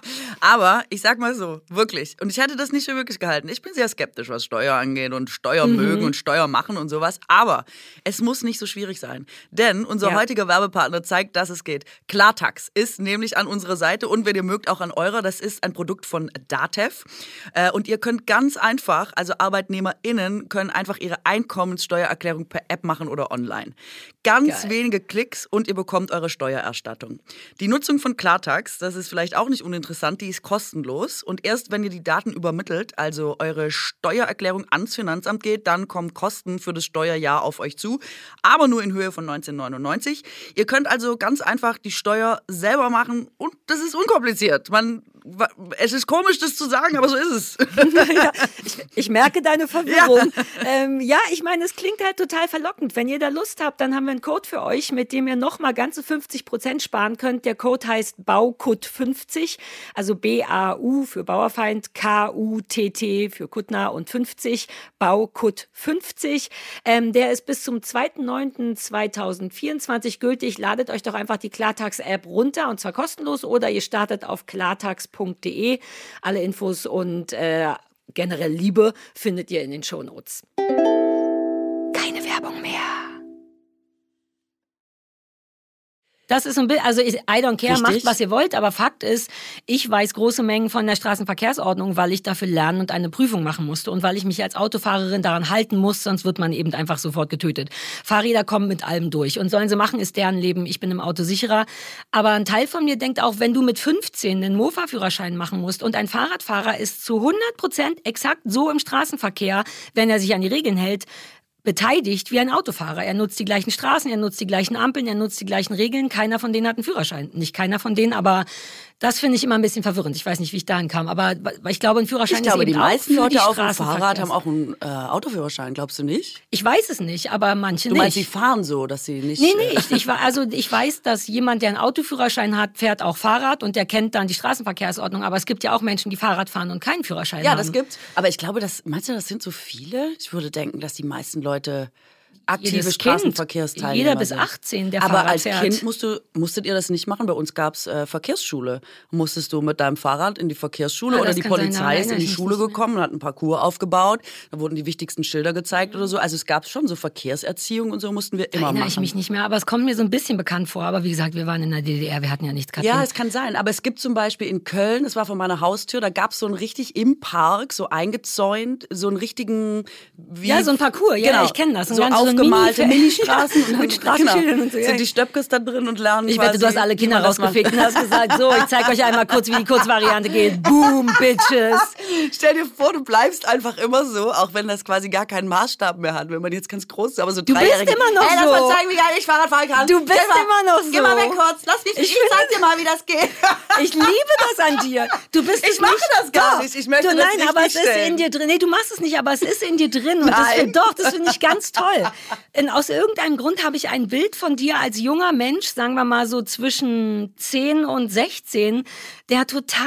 Aber ich sag mal so, wirklich. Und ich hätte das nicht für möglich gehalten. Ich bin sehr skeptisch, was Steuer angeht und Steuer Mhm. mögen und Steuer machen und sowas. Aber es muss nicht so schwierig sein. Denn unser Ja. heutiger Werbepartner zeigt, dass es geht. Klartax ist nämlich an unserer Seite und wenn ihr mögt, auch an eurer. Das ist ein Produkt von Datev. Äh, Und ihr könnt ganz einfach, also ArbeitnehmerInnen können einfach ihre Einkommenssteuererklärung per App machen oder online. Ganz Geil. wenige Klicks und ihr bekommt eure Steuererstattung. Die Nutzung von Klartax, das ist vielleicht auch nicht uninteressant, die ist kostenlos. Und erst wenn ihr die Daten übermittelt, also eure Steuererklärung ans Finanzamt geht, dann kommen Kosten für das Steuerjahr auf euch zu, aber nur in Höhe von 1999. Ihr könnt also ganz einfach die Steuer selber machen und das ist unkompliziert. Man, es ist komisch, das zu sagen, aber so ist es. ja, ich, ich merke deine Verwirrung. Ja. Ähm, ja, ich meine, es klingt halt total verlockend. Wenn ihr da Lust habt, dann haben wir einen Code für euch, mit dem ihr nochmal ganze 50 Prozent sparen könnt. Der Code heißt BAUKUT50, also B-A-U für Bauerfeind, K-U-T-T für Kuttner und 50, BAUKUT50. Ähm, der ist bis zum 2.9.2024 gültig. Ladet euch doch einfach die Klartax-App runter und zwar kostenlos oder ihr startet auf klartax.de. Alle Infos und äh, generell Liebe findet ihr in den Shownotes. Keine Werbung mehr. Das ist ein Bild, also ich, I don't care, Richtig. macht was ihr wollt, aber Fakt ist, ich weiß große Mengen von der Straßenverkehrsordnung, weil ich dafür lernen und eine Prüfung machen musste und weil ich mich als Autofahrerin daran halten muss, sonst wird man eben einfach sofort getötet. Fahrräder kommen mit allem durch und sollen sie machen, ist deren Leben. Ich bin im Auto sicherer. Aber ein Teil von mir denkt auch, wenn du mit 15 einen Mofa-Führerschein machen musst und ein Fahrradfahrer ist zu 100 Prozent exakt so im Straßenverkehr, wenn er sich an die Regeln hält, beteiligt wie ein Autofahrer. Er nutzt die gleichen Straßen, er nutzt die gleichen Ampeln, er nutzt die gleichen Regeln. Keiner von denen hat einen Führerschein. Nicht keiner von denen, aber Das finde ich immer ein bisschen verwirrend. Ich weiß nicht, wie ich dahin kam, aber ich glaube, ein Führerschein ich glaube, ist eben die meisten auch Leute auf dem Fahrrad haben auch einen äh, Autoführerschein, glaubst du nicht? Ich weiß es nicht, aber manche Du nicht. meinst, sie fahren so, dass sie nicht. Nee, nee, äh, ich, ich, also ich weiß, dass jemand, der einen Autoführerschein hat, fährt auch Fahrrad und der kennt dann die Straßenverkehrsordnung. Aber es gibt ja auch Menschen, die Fahrrad fahren und keinen Führerschein Ja, haben. das gibt's. Aber ich glaube, das, meinst du, das sind so viele? Ich würde denken, dass die meisten Leute aktive Straßenverkehrsteilnehmer jeder bis sind. 18, der Aber Fahrrad als fährt. Kind musst du, musstet ihr das nicht machen. Bei uns gab's äh, Verkehrsschule. Musstest du mit deinem Fahrrad in die Verkehrsschule Ah, oder die kann sein, Polizei daran ist in erinnere die Schule gekommen und hat einen Parcours aufgebaut. Da wurden die wichtigsten Schilder gezeigt oder so. Also es gab schon so Verkehrserziehung und so mussten wir immer Erinnere machen. ich mich nicht mehr, aber es kommt mir so ein bisschen bekannt vor. Aber wie gesagt, wir waren in der DDR, wir hatten ja nichts. Katrin. Ja, es kann sein. Aber es gibt zum Beispiel in Köln, das war vor meiner Haustür, da gab es so einen richtig im Park, so eingezäunt, so einen richtigen. Ja, so ein Parcours, ja, genau, ich kenn das. So ganz- so aufgemalte Mini- Mini-Straßen. und Mit dann- Straßenschildern und so, ja. Sind die Stöpkes da drin und lernen Ich wette, du hast alle Kinder das rausgefegt und hast gesagt, so, ich zeige euch einmal kurz, wie die Kurzvariante geht. Boom, Bitches. Stell dir vor, du bleibst einfach immer so, auch wenn das quasi gar keinen Maßstab mehr hat, wenn man jetzt ganz groß ist, aber so Du bist immer noch Ey, lass so. mal zeigen, wie geil ich Fahrrad fahren kann. Du bist mal, immer noch Geh mal so. weg kurz, lass mich, ich, Ich zeig dir mal, wie das geht. Ich liebe das an dir. Du bist Ich mache das gar Doch. nicht. Ich möchte du, das Nein, nicht aber es ist in dir drin. Nee, du machst es nicht, aber es ist in dir drin. Und das, doch, das finde ich ganz toll. Und aus irgendeinem Grund habe ich ein Bild von dir als junger Mensch, sagen wir mal so zwischen 10 und 16, der total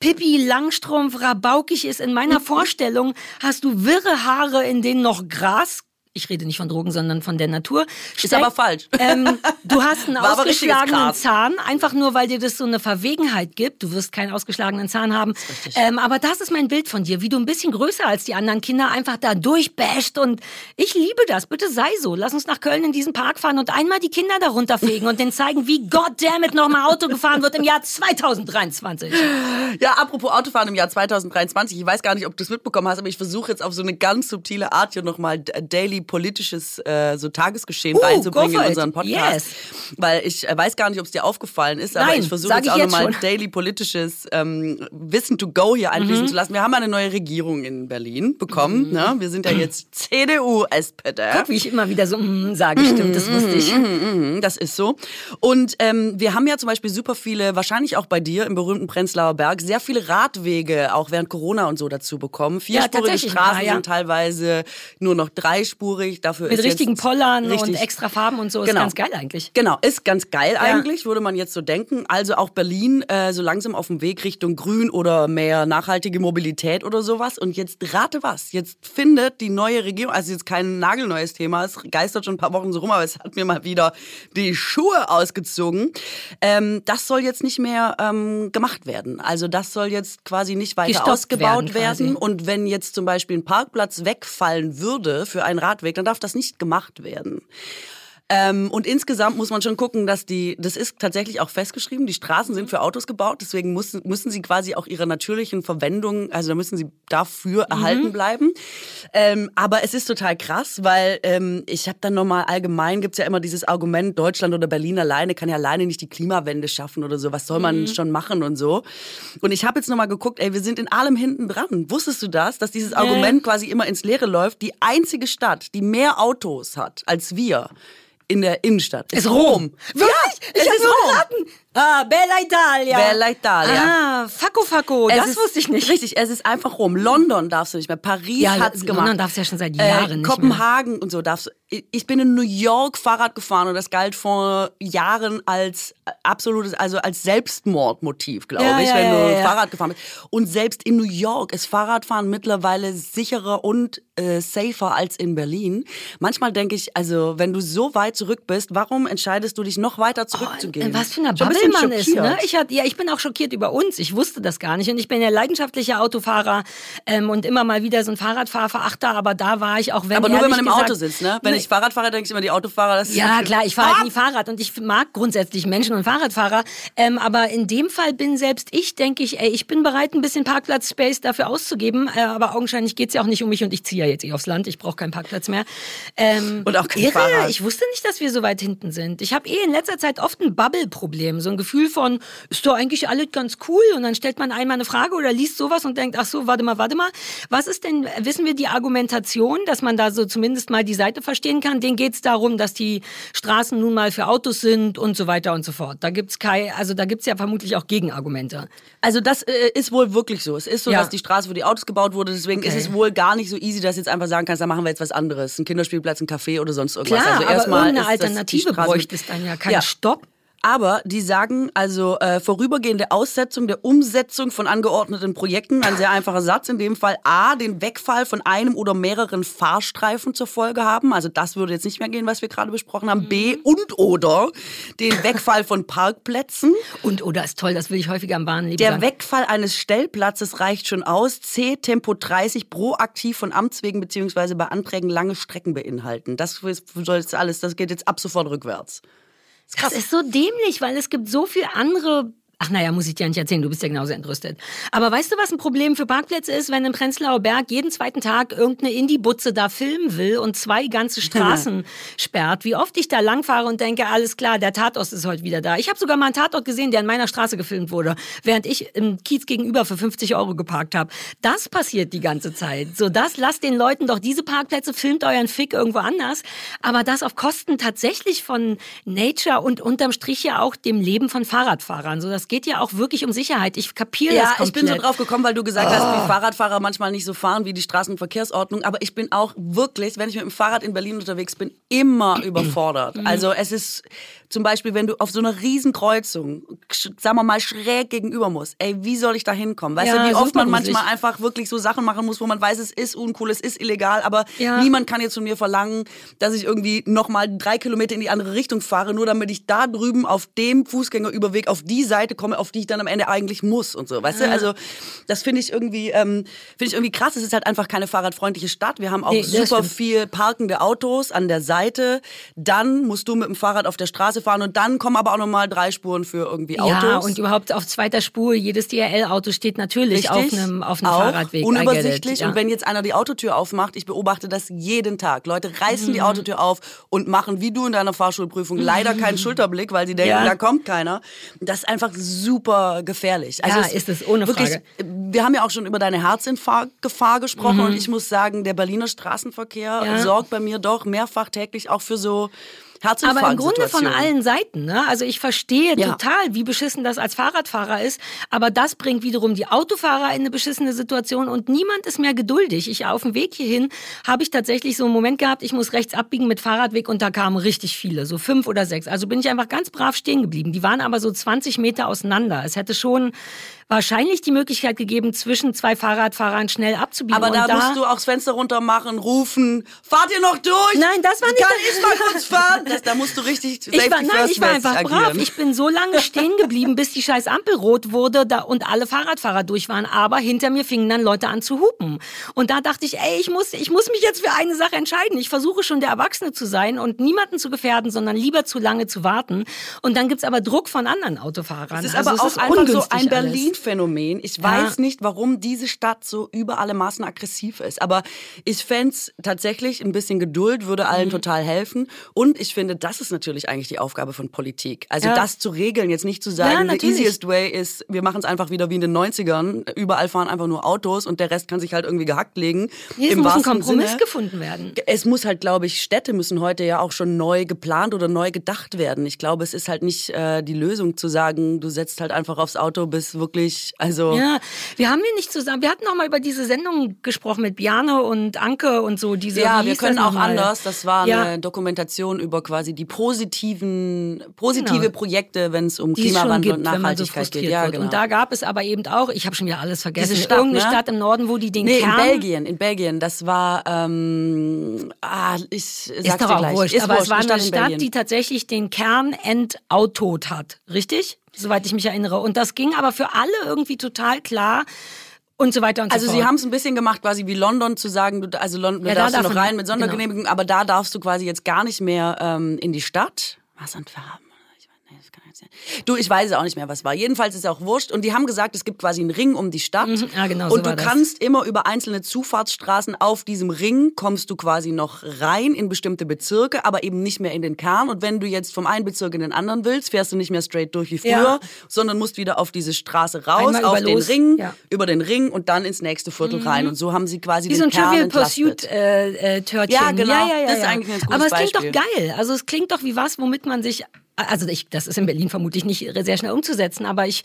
Pippi Langstrumpf rabaukig ist. In meiner Vorstellung hast du wirre Haare, in denen noch Gras ich rede nicht von Drogen, sondern von der Natur. Ist aber falsch. Ähm, du hast einen ausgeschlagenen. Zahn, einfach nur, weil dir das so eine Verwegenheit gibt. Du wirst keinen ausgeschlagenen Zahn haben. Ähm, aber das ist mein Bild von dir, wie du ein bisschen größer als die anderen Kinder einfach da durchbasht. Und ich liebe das. Bitte sei so. Lass uns nach Köln in diesen Park fahren und einmal die Kinder da runterfegen und denen zeigen, wie goddammit nochmal Auto gefahren wird im Jahr 2023. Ja, apropos Autofahren im Jahr 2023, ich weiß gar nicht, ob du es mitbekommen hast, aber ich versuche jetzt auf so eine ganz subtile Art hier nochmal daily politisches äh, so Tagesgeschehen Uh, reinzubringen in unseren Podcast. Yes. Weil ich äh, weiß gar nicht, ob es dir aufgefallen ist, aber Nein, ich versuche jetzt auch nochmal daily politisches ähm, Wissen to go hier Mhm. einfließen zu lassen. Wir haben eine neue Regierung in Berlin bekommen. Ne? Wir sind ja jetzt CDU, SPD. Guck, wie ich immer wieder so mm, sage, stimmt, das wusste ich. Mhm, das ist so. Und ähm, wir haben ja zum Beispiel super viele, wahrscheinlich auch bei dir im berühmten Prenzlauer Berg, sehr viele Radwege auch während Corona und so dazu bekommen. Vierspurige ein Straßen ja. sind teilweise nur noch dreispurig. Dafür Mit richtigen Pollern und richtig- extra Farben und so. Ist Genau. ganz geil eigentlich. Genau, ist ganz geil eigentlich, würde man jetzt so denken. Also auch Berlin äh, so langsam auf dem Weg Richtung Grün oder mehr nachhaltige Mobilität oder sowas. Und jetzt rate was, jetzt findet die neue Regierung, also jetzt kein nagelneues Thema, es geistert schon ein paar Wochen so rum, aber es hat mir mal wieder die Schuhe ausgezogen. Ähm, das soll jetzt nicht mehr ähm, gemacht werden. Also das soll jetzt quasi nicht weiter Gestoppt ausgebaut werden werden. Und wenn jetzt zum Beispiel ein Parkplatz wegfallen würde für einen Radweg, dann darf das nicht gemacht werden. Ähm, und insgesamt muss man schon gucken, dass die, das ist tatsächlich auch festgeschrieben, die Straßen sind für Autos gebaut, deswegen müssen, müssen sie quasi auch ihrer natürlichen Verwendung, also da müssen sie dafür erhalten bleiben. Ähm, aber es ist total krass, weil ähm, ich habe dann nochmal allgemein, gibt's ja immer dieses Argument, Deutschland oder Berlin alleine kann ja alleine nicht die Klimawende schaffen oder so, was soll man schon machen und so. Und ich habe jetzt nochmal geguckt, ey, wir sind in allem hinten dran. Wusstest du das, dass dieses Argument quasi immer ins Leere läuft? Die einzige Stadt, die mehr Autos hat als wir, in der Innenstadt. Ist Rom. Wirklich? es ich habe ist Rom. geraten. Ah, Bella Italia. Bella Italia. Ah, Facco Facco. Das ist- wusste ich nicht. Richtig, es ist einfach Rom. London darfst du nicht mehr. Paris Ja, hat's London gemacht. darfst du ja schon seit Jahren nicht mehr. Kopenhagen und so darfst du. Ich bin in New York Fahrrad gefahren und das galt vor Jahren als absolutes, also als Selbstmordmotiv, glaube Ja, ich, ja, wenn du ja. Fahrrad gefahren bist. Und selbst in New York ist Fahrradfahren mittlerweile sicherer und äh, safer als in Berlin. Manchmal denke ich, also wenn du so weit zurück bist, warum entscheidest du dich noch weiter zurückzugehen? Oh, Was für eine Bubble bisschen man ist, ne? schockiert. Ich, hat, ja, ich bin auch schockiert über uns. Ich wusste das gar nicht. Und ich bin ja leidenschaftlicher Autofahrer ähm, und immer mal wieder so ein Fahrradfahrverachter. Aber da war ich auch, wenn Aber nur wenn man im gesagt, Auto sitzt, ne? Wenn Ne, ich Fahrrad fahre, denke ich immer, die Autofahrer, das ist Ja, klar, ich fahre Ah! halt nie Fahrrad und ich mag grundsätzlich Menschen und Fahrradfahrer. Ähm, aber in dem Fall bin selbst ich, denke ich, ey, ich bin bereit, ein bisschen Parkplatz-Space dafür auszugeben. Äh, aber augenscheinlich geht's ja auch nicht um mich und ich ziehe ja jetzt eh aufs Land. Ich brauche keinen Parkplatz mehr. Ähm, Und auch kein irre. Fahrrad. Ich wusste nicht, dass wir so weit hinten sind. Ich habe eh in letzter Zeit oft ein Bubble-Problem. So ein Gefühl von, ist doch eigentlich alles ganz cool und dann stellt man einmal eine Frage oder liest sowas und denkt, ach so, warte mal, warte mal. Was ist denn, wissen wir die Argumentation, dass man da so zumindest mal die Seite verstehen kann? Den geht es darum, dass die Straßen nun mal für Autos sind und so weiter und so fort. Da gibt's kein, also da gibt's ja vermutlich auch Gegenargumente. Also das äh, ist wohl wirklich so. Es ist so, ja. dass die Straße für die Autos gebaut wurde, deswegen okay. ist es wohl gar nicht so easy, dass jetzt einfach sagen kannst, da machen wir jetzt was anderes. Ein Kinderspielplatz, ein Café oder sonst irgendwas. Klar, also erstmal aber irgendeine Alternative bräuchte es dann ja. Kein ja. Stopp. Aber die sagen also äh, vorübergehende Aussetzung der Umsetzung von angeordneten Projekten, ein sehr einfacher Satz in dem Fall, a, den Wegfall von einem oder mehreren Fahrstreifen zur Folge haben, also das würde jetzt nicht mehr gehen, was wir gerade besprochen haben, b, mhm. und oder den Wegfall von Parkplätzen. Und oder ist toll, das will ich häufiger am Bahnleben Der sagen. Wegfall eines Stellplatzes reicht schon aus, c, Tempo 30 proaktiv von Amts wegen beziehungsweise bei Anträgen lange Strecken beinhalten. Das soll jetzt alles, das geht jetzt ab sofort rückwärts. Das ist so dämlich, weil es gibt so viele andere Ach naja, muss ich dir nicht erzählen, du bist ja genauso entrüstet. Aber weißt du, was ein Problem für Parkplätze ist, wenn in Prenzlauer Berg jeden zweiten Tag irgendeine Indie-Butze da filmen will und zwei ganze Straßen sperrt? Wie oft ich da langfahre und denke, alles klar, der Tatort ist heute wieder da. Ich habe sogar mal einen Tatort gesehen, der in meiner Straße gefilmt wurde, während ich im Kiez gegenüber für 50 Euro geparkt habe. Das passiert die ganze Zeit. So, das lasst den Leuten doch diese Parkplätze, filmt euren Fick irgendwo anders. Aber das auf Kosten tatsächlich von Nature und unterm Strich ja auch dem Leben von Fahrradfahrern. So, das geht ja auch wirklich um Sicherheit. Ich kapiere ja, das komplett. ich bin so drauf gekommen, weil du gesagt oh. hast, wie Fahrradfahrer manchmal nicht so fahren wie die Straßenverkehrsordnung. Aber ich bin auch wirklich, wenn ich mit dem Fahrrad in Berlin unterwegs bin, immer überfordert. Mhm. Also es ist zum Beispiel, wenn du auf so einer Riesenkreuzung, sagen wir mal, schräg gegenüber musst. Ey, wie soll ich da hinkommen? Weißt ja, du, wie oft man manchmal einfach wirklich so Sachen machen muss, wo man weiß, es ist uncool, es ist illegal, aber ja. niemand kann jetzt von mir verlangen, dass ich irgendwie nochmal drei Kilometer in die andere Richtung fahre, nur damit ich da drüben auf dem Fußgängerüberweg auf die Seite komme, auf die ich dann am Ende eigentlich muss und so. Weißt ja. du? Also das finde ich irgendwie, ähm, finde ich irgendwie krass. Es ist halt einfach keine fahrradfreundliche Stadt. Wir haben auch nee, super viel parkende Autos an der Seite. Dann musst du mit dem Fahrrad auf der Straße fahren und dann kommen aber auch nochmal drei Spuren für irgendwie Autos. Ja, und überhaupt auf zweiter Spur, jedes DRL-Auto steht natürlich Richtig, auf einem, auf einem auch, Fahrradweg. Unübersichtlich. Ja. Und wenn jetzt einer die Autotür aufmacht, ich beobachte das jeden Tag. Leute reißen mhm. die Autotür auf und machen, wie du in deiner Fahrschulprüfung, mhm. leider keinen Schulterblick, weil sie denken, ja. da kommt keiner. Das ist einfach super gefährlich. Also ja, ist es ohne wirklich, Frage. Wir haben ja auch schon über deine Herzinfarktgefahr gesprochen mhm. und ich muss sagen, der Berliner Straßenverkehr ja. sorgt bei mir doch mehrfach täglich auch für so aber im Grunde von allen Seiten. Ne? Also ich verstehe ja. total, wie beschissen das als Fahrradfahrer ist. Aber das bringt wiederum die Autofahrer in eine beschissene Situation und niemand ist mehr geduldig. Ich auf dem Weg hierhin habe ich tatsächlich so einen Moment gehabt, ich muss rechts abbiegen mit Fahrradweg und da kamen richtig viele, so fünf oder sechs. Also bin ich einfach ganz brav stehen geblieben. Die waren aber so 20 Meter auseinander. Es hätte schon wahrscheinlich die Möglichkeit gegeben, zwischen zwei Fahrradfahrern schnell abzubiegen. Aber da, da, musst du auch das Fenster runter machen, rufen, fahrt ihr noch durch? Nein, das war nicht. Kann ich mal kurz fahren? Das, da musst du richtig ich war, Nein, ich war einfach agieren. brav. Ich bin so lange stehen geblieben, bis die scheiß Ampel rot wurde da, und alle Fahrradfahrer durch waren. Aber hinter mir fingen dann Leute an zu hupen. Und da dachte ich, ey, ich muss, ich muss mich jetzt für eine Sache entscheiden. Ich versuche schon der Erwachsene zu sein und niemanden zu gefährden, sondern lieber zu lange zu warten. Und dann gibt's aber Druck von anderen Autofahrern. Es ist also aber auch einfach so ein Berlin-Phänomen. Ich ja. weiß nicht, warum diese Stadt so über alle Maßen aggressiv ist. Aber ich fände tatsächlich, ein bisschen Geduld würde allen mhm. total helfen. Und ich finde, das ist natürlich eigentlich die Aufgabe von Politik. Also ja. das zu regeln, jetzt nicht zu sagen, ja, the easiest way ist, wir machen es einfach wieder wie in den 90ern. Überall fahren einfach nur Autos und der Rest kann sich halt irgendwie gehackt legen. Nee, es muss ein Kompromiss Sinne. gefunden werden. Es muss halt, glaube ich, Städte müssen heute ja auch schon neu geplant oder neu gedacht werden. Ich glaube, es ist halt nicht äh, die Lösung zu sagen, du setzt halt einfach aufs Auto, bis wirklich, also. Ja, wir haben wir nicht zusammen, wir hatten auch mal über diese Sendung gesprochen mit Biane und Anke und so. Diese, ja, wir können auch anders. Das war ja. eine Dokumentation über quasi die positiven, positive genau. Projekte, wenn es um die Klimawandel gibt, und Nachhaltigkeit so geht. Ja, genau. Und da gab es aber eben auch, ich habe schon wieder alles vergessen, Stadt, irgendeine ne? Stadt im Norden, wo die den nee, Kern... in Belgien, in Belgien. Das war, ähm, ah, ich sag's ist auch gleich. Wurscht, ist aber wurscht, es war eine Stadt, Stadt die tatsächlich den Kern entautot hat. Richtig? Soweit ich mich erinnere. Und das ging aber für alle irgendwie total klar und so weiter und also so fort. Also sie haben es ein bisschen gemacht, quasi wie London zu sagen, du, also London, ja, darfst da du noch rein mit Sondergenehmigung, genau. aber da darfst du quasi jetzt gar nicht mehr ähm, in die Stadt. Was an Farben? Du, ich weiß auch nicht mehr, was war. Jedenfalls ist es auch wurscht. Und die haben gesagt, es gibt quasi einen Ring um die Stadt. Mhm. Ja, genau, und so du kannst immer über einzelne Zufahrtsstraßen auf diesem Ring kommst du quasi noch rein in bestimmte Bezirke, aber eben nicht mehr in den Kern. Und wenn du jetzt vom einen Bezirk in den anderen willst, fährst du nicht mehr straight durch wie früher, Ja. sondern musst wieder auf diese Straße raus, Einmal auf den los. Ring, Ja. Mhm. über den Ring und dann ins nächste Viertel rein. Und so haben sie quasi Wie den so ein Kern Trivial. Pursuit äh, äh, Törtchen. Ja, genau. Ja, ja, ja, Das ist eigentlich ein gutes Aber es klingt Beispiel. doch geil. Also es klingt doch wie was, womit man sich also ich, das ist in Berlin vermutlich nicht sehr schnell umzusetzen, aber ich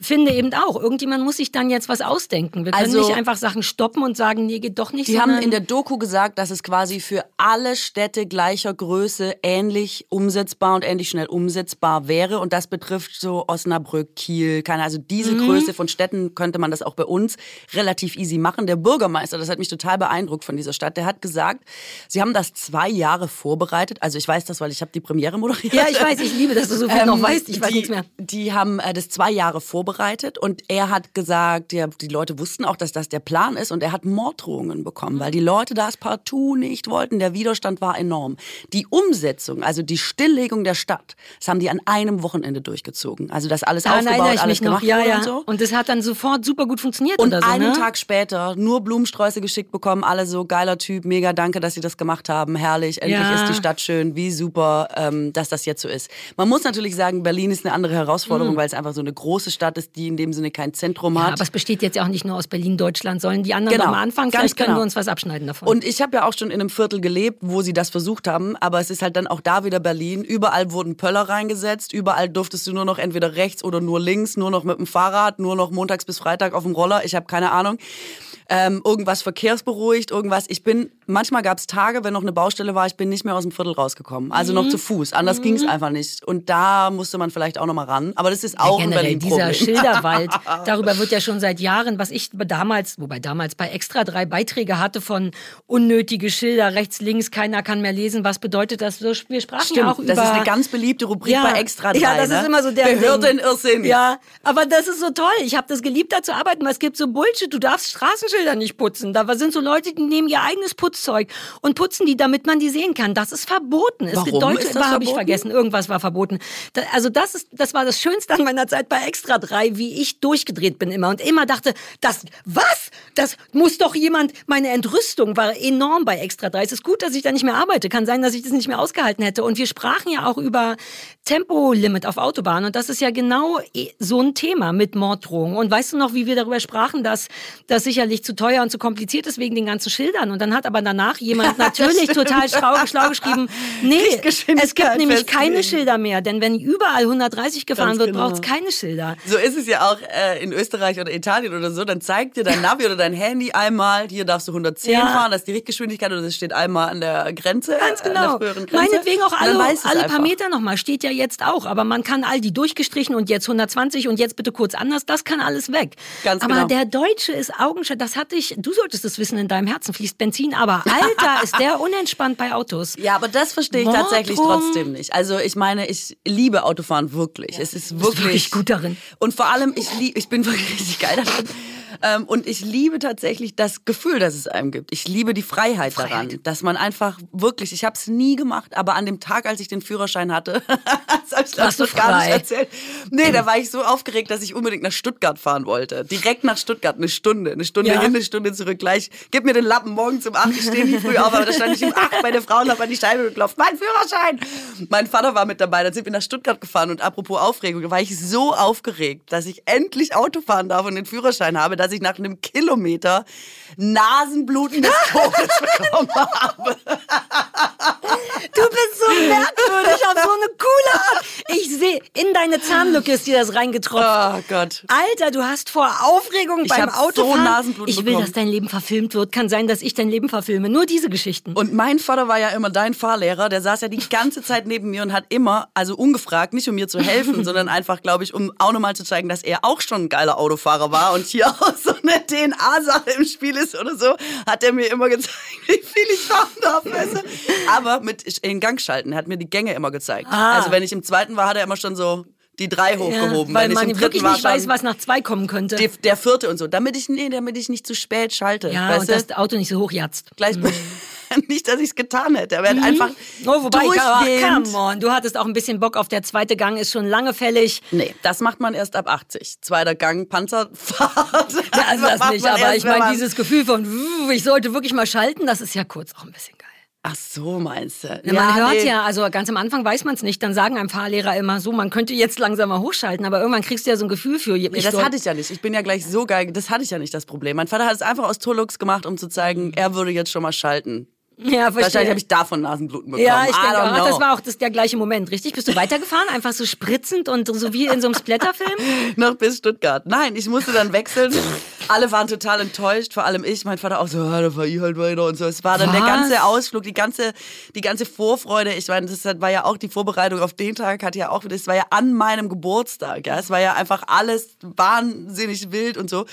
finde eben auch, irgendjemand muss sich dann jetzt was ausdenken. Wir können Also- nicht einfach Sachen stoppen und sagen, nee, geht doch nicht. Die haben in der Doku gesagt, dass es quasi für alle Städte gleicher Größe ähnlich umsetzbar und ähnlich schnell umsetzbar wäre. Und das betrifft so Osnabrück, Kiel, keine, also diese Mhm. Größe von Städten könnte man das auch bei uns relativ easy machen. Der Bürgermeister, das hat mich total beeindruckt von dieser Stadt, der hat gesagt, sie haben das zwei Jahre vorbereitet. Also ich weiß das, weil ich habe die Premiere moderiert. ja, ich weiß, ich liebe, dass du so viel noch weißt. Ich weiß Ähm, die, nichts mehr. Die haben äh, das zwei Jahre vorbereitet und er hat gesagt, ja, die Leute wussten auch, dass das der Plan ist und er hat Morddrohungen bekommen, weil die Leute das partout nicht wollten. Der Widerstand war enorm. Die Umsetzung, also die Stilllegung der Stadt, das haben die an einem Wochenende durchgezogen. Also das alles Daran aufgebaut, erinnere ich alles mich noch. gemacht Ja, ja. und so. Und das hat dann sofort super gut funktioniert Und so, einen ne? Tag später nur Blumensträuße geschickt bekommen, alle so geiler Typ, mega danke, dass Sie das gemacht haben, herrlich, endlich Ja. ist die Stadt schön, wie super, ähm, dass das jetzt so ist. Man muss natürlich sagen, Berlin ist eine andere Herausforderung, weil es einfach so eine große Stadt ist, die in dem Sinne kein Zentrum Mhm. Ja, hat. aber es besteht jetzt ja auch nicht nur aus Berlin, Deutschland, sollen die anderen Genau, mal anfangen. ganz Vielleicht können genau. wir uns was abschneiden davon. Und ich habe ja auch schon in einem Viertel gelebt, wo sie das versucht haben, aber es ist halt dann auch da wieder Berlin. Überall wurden Pöller reingesetzt, überall durftest du nur noch entweder rechts oder nur links, nur noch mit dem Fahrrad, nur noch montags bis Freitag auf dem Roller, ich habe keine Ahnung. Ähm, irgendwas verkehrsberuhigt, irgendwas. Ich bin, manchmal gab es Tage, wenn noch eine Baustelle war, ich bin nicht mehr aus dem Viertel rausgekommen. Also Mhm. noch zu Fuß. Anders ging es einfach nicht. Und da musste man vielleicht auch noch mal ran. Aber das ist auch ein Generell dieser Berlin-Problem. Schilderwald, darüber wird ja schon seit Jahren, was ich damals, wobei damals bei Extra drei Beiträge hatte von unnötige Schilder rechts, links, keiner kann mehr lesen. Was bedeutet das? Wir sprachen ja auch Stimmt, über... das ist eine ganz beliebte Rubrik bei Extra 3. Ja, das ne? ist immer so der Behördenirrsinn. Ja, aber das ist so toll. Ich habe das geliebt, da zu arbeiten, weil es gibt so Bullshit. Du darfst Straßenschilder nicht putzen. Da sind so Leute, die nehmen ihr eigenes Putzzeug und putzen die, damit man die sehen kann. Das ist verboten. Es gibt Warum Deutsche, ist das habe ich vergessen. Irgendwas war verboten. Da, also das ist, das war das Schönste an meiner Zeit bei Extra 3, wie ich durchgedreht bin immer und immer dachte, das, was? Das muss doch jemand, meine Entrüstung war enorm bei Extra 3. Es ist gut, dass ich da nicht mehr arbeite. Kann sein, dass ich das nicht mehr ausgehalten hätte. Und wir sprachen ja auch über Tempolimit auf Autobahnen. Und das ist ja genau so ein Thema mit Morddrohungen. Und weißt du noch, wie wir darüber sprachen, dass das sicherlich zu teuer und zu kompliziert ist wegen den ganzen Schildern. Und dann hat aber danach jemand natürlich total schlau, schlau geschrieben, nee, es gibt nämlich keine. Schilder mehr. Denn wenn überall 130 gefahren Ganz wird, genau. braucht es keine Schilder. So ist es ja auch äh, in Österreich oder Italien oder so. Dann zeigt dir dein Navi oder dein Handy einmal, hier darfst du 110 Ja. fahren, das ist die Richtgeschwindigkeit oder das steht einmal an der Grenze. Ganz An genau. Grenze. Meinetwegen auch dann alle, alle einfach. paar Meter nochmal. Steht ja jetzt auch. Aber man kann all die durchgestrichen und jetzt 120 und jetzt bitte kurz anders. Das kann alles weg. Ganz aber genau. der Deutsche ist augenscheinlich, das hatte ich, du solltest es wissen, in deinem Herzen fließt Benzin. Aber Alter, ist der unentspannt bei Autos. Ja, aber das verstehe ich tatsächlich Morddrohungen. trotzdem nicht. Also ich meine, ich liebe Autofahren wirklich. Es ist wirklich, wirklich gut darin. Und vor allem, ich, lieb, ich bin wirklich richtig geil darin. Ähm, und ich liebe tatsächlich das Gefühl, das es einem gibt. Ich liebe die Freiheit, daran, dass man einfach wirklich, ich habe es nie gemacht, aber an dem Tag, als ich den Führerschein hatte, das habe ich Warst du ich, noch gar nicht erzählt. Nee, da war ich so aufgeregt, dass ich unbedingt nach Stuttgart fahren wollte. Direkt nach Stuttgart, eine Stunde. Eine Stunde Ja. hin, eine Stunde zurück. Gleich, gib mir den Lappen morgen um 8. Ich stehe nie früh auf, aber da stand ich um 8 bei der Frau und habe an die Scheibe geklopft. Mein Führerschein! Mein Vater war mit dabei, dann sind wir nach Stuttgart gefahren und apropos Aufregung, da war ich so aufgeregt, dass ich endlich Auto fahren darf und den Führerschein habe, dass ich nach einem Kilometer Nasenbluten des Todes bekommen habe. Du bist so merkwürdig auf so eine coole Art. Ich sehe, in deine Zahnlücke ist dir das reingetropft. Oh Gott. Alter, du hast vor Aufregung Ich beim hab so Autofahren. Nasenbluten ich will, bekommen. dass dein Leben verfilmt wird. Kann sein, dass ich dein Leben verfilme. Nur diese Geschichten. Und mein Vater war ja immer dein Fahrlehrer, der saß ja die ganze Zeit neben mir und hat immer, also ungefragt, nicht um mir zu helfen, sondern einfach, glaube ich, um auch nochmal zu zeigen, dass er auch schon ein geiler Autofahrer war und hier auch so eine DNA-Sache im Spiel ist oder so, hat er mir immer gezeigt, wie viel ich fahren darf. Weißt du? Aber mit in Gang schalten, er hat mir die Gänge immer gezeigt. Ah. Also wenn ich im zweiten war, hat er immer schon so die drei hochgehoben. weil wenn ich man im wirklich dritten war, nicht weiß, was nach zwei kommen könnte. die, der vierte und so, damit ich, nee, damit ich nicht zu spät schalte. ja, und das Auto nicht so hochjatzt. Gleich, nicht, dass ich es getan hätte. Aber er hat einfach Oh, wobei, durchgehend... come on, du hattest auch ein bisschen Bock auf der zweite Gang, ist schon lange fällig. Nee, das macht man erst ab 80. Zweiter Gang, Panzerfahrt. Ja, also das macht nicht, aber erst, ich meine, man- dieses Gefühl von, "Wuh, ich sollte wirklich mal schalten, das ist ja kurz auch ein bisschen geil. Ach so, meinst du? Ja, man hört nee. ja, also ganz am Anfang weiß man es nicht, dann sagen einem Fahrlehrer immer so, man könnte jetzt langsam mal hochschalten, aber irgendwann kriegst du ja so ein Gefühl für. Nee, das hatte ich ja nicht. Ich bin ja gleich so geil. Das hatte ich ja nicht das Problem. Mein Vater hat es einfach aus Tullux gemacht, um zu zeigen, er würde jetzt schon mal schalten. Ja, verstehe. Wahrscheinlich habe ich davon Nasenbluten bekommen. Ja, ich denke auch, know. das war auch das, der gleiche Moment, richtig? Bist du weitergefahren? Einfach so spritzend und so wie in so einem Splatterfilm? noch bis Stuttgart. Nein, ich musste dann wechseln. Alle waren total enttäuscht, vor allem ich. Mein Vater auch so, ja, da war ich halt weiter und so. Es war dann der Was? ganze Ausflug, die ganze, die ganze Vorfreude. Ich meine, das war ja auch die Vorbereitung auf den Tag, hat ja auch, das war ja an meinem Geburtstag. Ja, es war ja einfach alles wahnsinnig wild und so.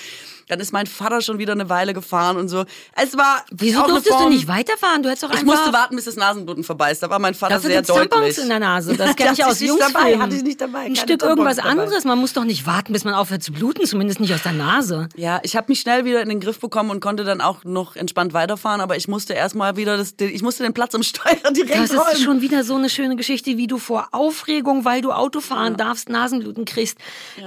Dann ist mein Vater schon wieder eine Weile gefahren und so. Es war Wieso durftest du Form- nicht weiterfahren? Du hättest doch Ich einfach... musste warten, bis das Nasenbluten vorbei ist. Da war mein Vater Dafür sehr gibt's Tampons deutlich. in der Nase. Das kenne ich aus ich Jungsfilmen. hatte ich nicht dabei, Ein Stück Tampons irgendwas dabei. anderes. Man muss doch nicht warten, bis man aufhört zu bluten. Zumindest nicht aus der Nase. Ja, ich habe mich schnell wieder in den Griff bekommen und konnte dann auch noch entspannt weiterfahren, aber ich musste erstmal wieder das, ich musste den Platz am Steuer direkt Das räumen. ist schon wieder so eine schöne Geschichte, wie du vor Aufregung, weil du Auto fahren darfst, Nasenbluten kriegst.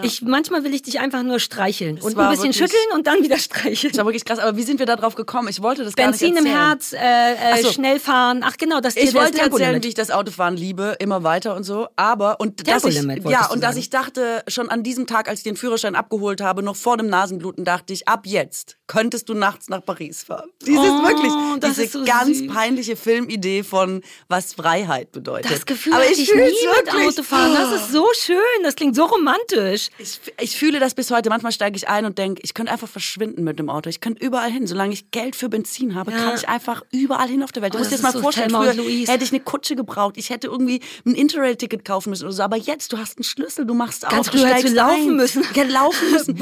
Ich, manchmal will ich dich einfach nur streicheln und war ein bisschen wirklich- schütteln und dann wieder streicheln. das war wirklich krass, aber wie sind wir da drauf gekommen? Ich wollte das Benzin gar im nicht erzählen. Herz, äh, äh, so. schnell fahren. Ach genau, das Ich wollte das erzählen, wie ich das Autofahren liebe, immer weiter und so. Aber und dass ich, ja und dass ich dachte, schon an diesem Tag, als ich den Führerschein abgeholt habe, noch vor dem Nasenbluten, dachte ich, ab jetzt könntest du nachts nach Paris fahren. Dieses Oh, wirklich, diese so ganz süß. peinliche Filmidee von was Freiheit bedeutet. Das Gefühl Aber ich ich nie fühl's mit wirklich. Autofahren. Das ist so schön. Das klingt so romantisch. Ich, ich fühle das bis heute. Manchmal steige ich ein und denke, ich könnte einfach verschwinden mit dem Auto. Ich könnte überall hin. Solange ich Geld für Benzin habe, Ja. kann ich einfach überall hin auf der Welt. Du Oh, musst dir das jetzt mal so vorstellen, früher hätte ich eine Kutsche gebraucht. Ich hätte irgendwie ein Interrail-Ticket kaufen müssen oder so. Aber jetzt, du hast einen Schlüssel, du machst Ganz auf, du hättest steigst laufen ein. müssen. Ich hätte laufen müssen.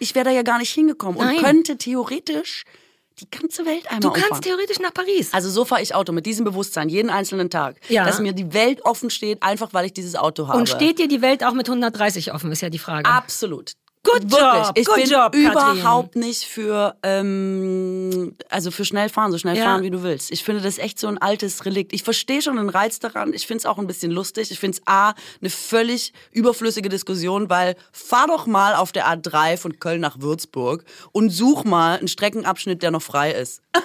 Ich wäre da ja gar nicht hingekommen Nein. und könnte theoretisch die ganze Welt einmal Du kannst umfahren. theoretisch nach Paris. Also so fahre ich Auto mit diesem Bewusstsein jeden einzelnen Tag, Ja. dass mir die Welt offen steht, einfach weil ich dieses Auto habe. Und steht dir die Welt auch mit 130 offen, ist ja die Frage. Absolut. Good Wirklich. job, Ich good bin job, Katrin. überhaupt nicht für ähm, also für schnell fahren, so schnell Ja. fahren wie du willst. Ich finde das echt so ein altes Relikt. Ich verstehe schon den Reiz daran. Ich finde es auch ein bisschen lustig. Ich finde es a eine völlig überflüssige Diskussion, weil fahr doch mal auf der A3 von Köln nach Würzburg und such mal einen Streckenabschnitt, der noch frei ist.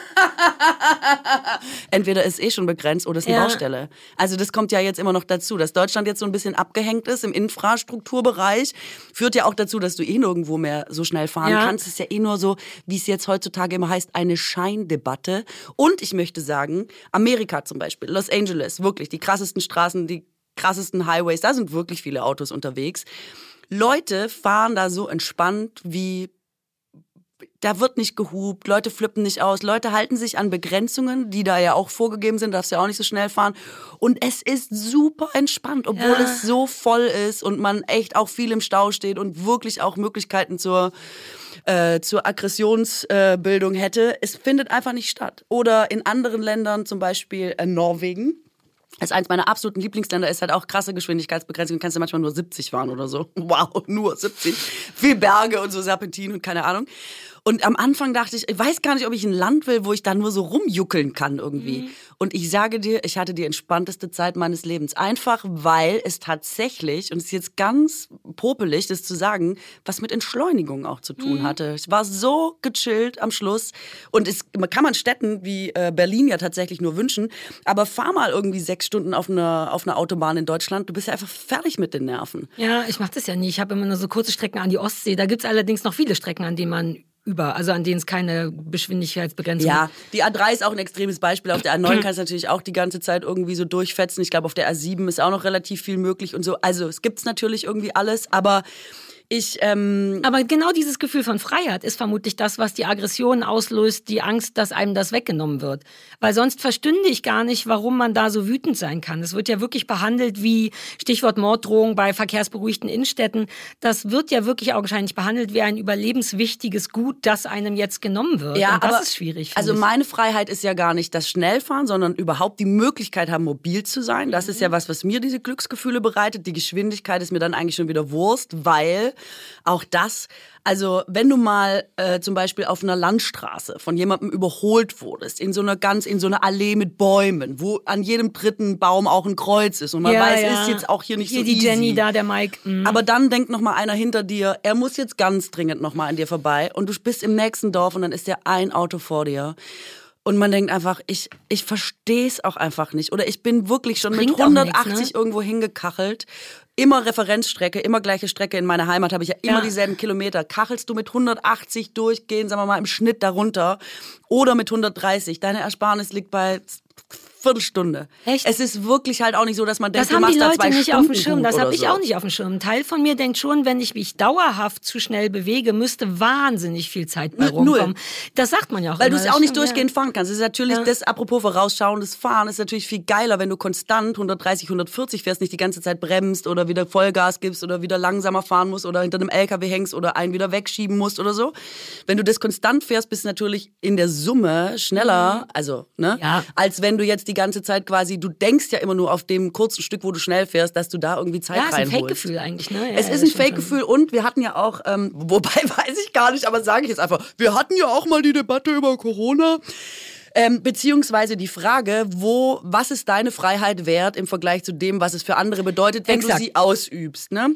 Entweder ist eh schon begrenzt oder ist eine Ja. Baustelle. Also das kommt ja jetzt immer noch dazu, dass Deutschland jetzt so ein bisschen abgehängt ist im Infrastrukturbereich, führt ja auch dazu, dass du eh nirgendwo mehr so schnell fahren Ja. kannst. Es ist ja eh nur so, wie es jetzt heutzutage immer heißt, eine Scheindebatte. Und ich möchte sagen, Amerika zum Beispiel, Los Angeles, wirklich die krassesten Straßen, die krassesten Highways, da sind wirklich viele Autos unterwegs. Leute fahren da so entspannt wie da wird nicht gehupt, Leute flippen nicht aus, Leute halten sich an Begrenzungen, die da ja auch vorgegeben sind, darfst ja auch nicht so schnell fahren. Und es ist super entspannt, obwohl Ja. es so voll ist und man echt auch viel im Stau steht und wirklich auch Möglichkeiten zur äh, zur Aggressionsbildung äh, hätte. Es findet einfach nicht statt. Oder in anderen Ländern, zum Beispiel äh, Norwegen, das ist eins meiner absoluten Lieblingsländer, ist halt auch krasse Geschwindigkeitsbegrenzung. Kannst ja manchmal nur 70 fahren oder so. Wow, nur 70. Viel Berge und so Serpentin und keine Ahnung. Und am Anfang dachte ich, ich weiß gar nicht, ob ich ein Land will, wo ich da nur so rumjuckeln kann irgendwie. Und ich sage dir, ich hatte die entspannteste Zeit meines Lebens. Einfach, weil es tatsächlich, und es ist jetzt ganz popelig, das zu sagen, was mit Entschleunigung auch zu tun hatte. Ich war so gechillt am Schluss. Und es kann man Städten wie äh, Berlin ja tatsächlich nur wünschen. Aber fahr mal irgendwie sechs Stunden auf einer, auf einer Autobahn in Deutschland. Du bist ja einfach fertig mit den Nerven. Ja, ich mache das ja nie. Ich habe immer nur so kurze Strecken an die Ostsee. Da gibt's allerdings noch viele Strecken, an denen man über, also an denen es keine Geschwindigkeitsbegrenzung Ja, die A3 ist auch ein extremes Beispiel. Auf der A9 kannst du natürlich auch die ganze Zeit irgendwie so durchfetzen. Ich glaube, auf der A7 ist auch noch relativ viel möglich und so. Also es gibt's natürlich irgendwie alles, aber ich, ähm, Aber genau dieses Gefühl von Freiheit ist vermutlich das, was die Aggression auslöst, die Angst, dass einem das weggenommen wird. Weil sonst verstünde ich gar nicht, warum man da so wütend sein kann. Es wird ja wirklich behandelt wie, Stichwort Morddrohung bei verkehrsberuhigten Innenstädten, das wird ja wirklich augenscheinlich behandelt wie ein überlebenswichtiges Gut, das einem jetzt genommen wird. ja, Und das aber, ist schwierig. Also ich. meine Freiheit ist ja gar nicht das Schnellfahren, sondern überhaupt die Möglichkeit haben, mobil zu sein. Das ist ja was, was mir diese Glücksgefühle bereitet. Die Geschwindigkeit ist mir dann eigentlich schon wieder Wurst, weil Auch das, also wenn du mal äh, zum Beispiel auf einer Landstraße von jemandem überholt wurdest, in so einer ganz, in so einer Allee mit Bäumen, wo an jedem dritten Baum auch ein Kreuz ist und man Ja, weiß, ja. ist jetzt auch hier nicht Hier so die easy. Jenny, da der Mike. Mhm. Aber dann denkt noch mal einer hinter dir, er muss jetzt ganz dringend noch mal an dir vorbei und du bist im nächsten Dorf und dann ist ja ein Auto vor dir. Und man denkt einfach, ich, ich verstehe es auch einfach nicht. Oder ich bin wirklich schon mit Bringt auch 180 nix, ne? irgendwo hingekachelt. Immer Referenzstrecke, immer gleiche Strecke. In meiner Heimat habe ich ja immer Ja. dieselben Kilometer. Kachelst du mit 180 durchgehen, sagen wir mal im Schnitt darunter oder mit 130. Deine Ersparnis liegt bei Viertelstunde. Echt? Es ist wirklich halt auch nicht so, dass man denkt, Das du haben machst die da Leute zwei nicht auf dem Stunden Schirm. Das habe ich so. auch nicht auf dem Schirm. Ein Teil von mir denkt schon, wenn ich mich dauerhaft zu schnell bewege, müsste wahnsinnig viel Zeit bei Null. rumkommen. Das sagt man ja auch Weil du es das auch nicht stimmt, durchgehend fahren kannst. Es ist natürlich Ja. das, apropos vorausschauendes Fahren, ist natürlich viel geiler, wenn du konstant 130, 140 fährst, nicht die ganze Zeit bremst oder wieder Vollgas gibst oder wieder langsamer fahren musst oder hinter einem LKW hängst oder einen wieder wegschieben musst oder so. Wenn du das konstant fährst, bist du natürlich in der Summe schneller, also, ne? Mhm. Ja. Als wenn du jetzt die ganze Zeit quasi, du denkst ja immer nur auf dem kurzen Stück, wo du schnell fährst, dass du da irgendwie Zeit Ja, ist ein reinholst. Fake-Gefühl eigentlich, ne? Ja, Es ist ein. Fake-Gefühl und wir hatten ja auch, ähm, wobei weiß ich gar nicht, aber sage ich jetzt einfach, wir hatten ja auch mal die Debatte über Corona. Ähm, beziehungsweise die Frage, wo, was ist deine Freiheit wert im Vergleich zu dem, was es für andere bedeutet, wenn Exakt. du sie ausübst, ne?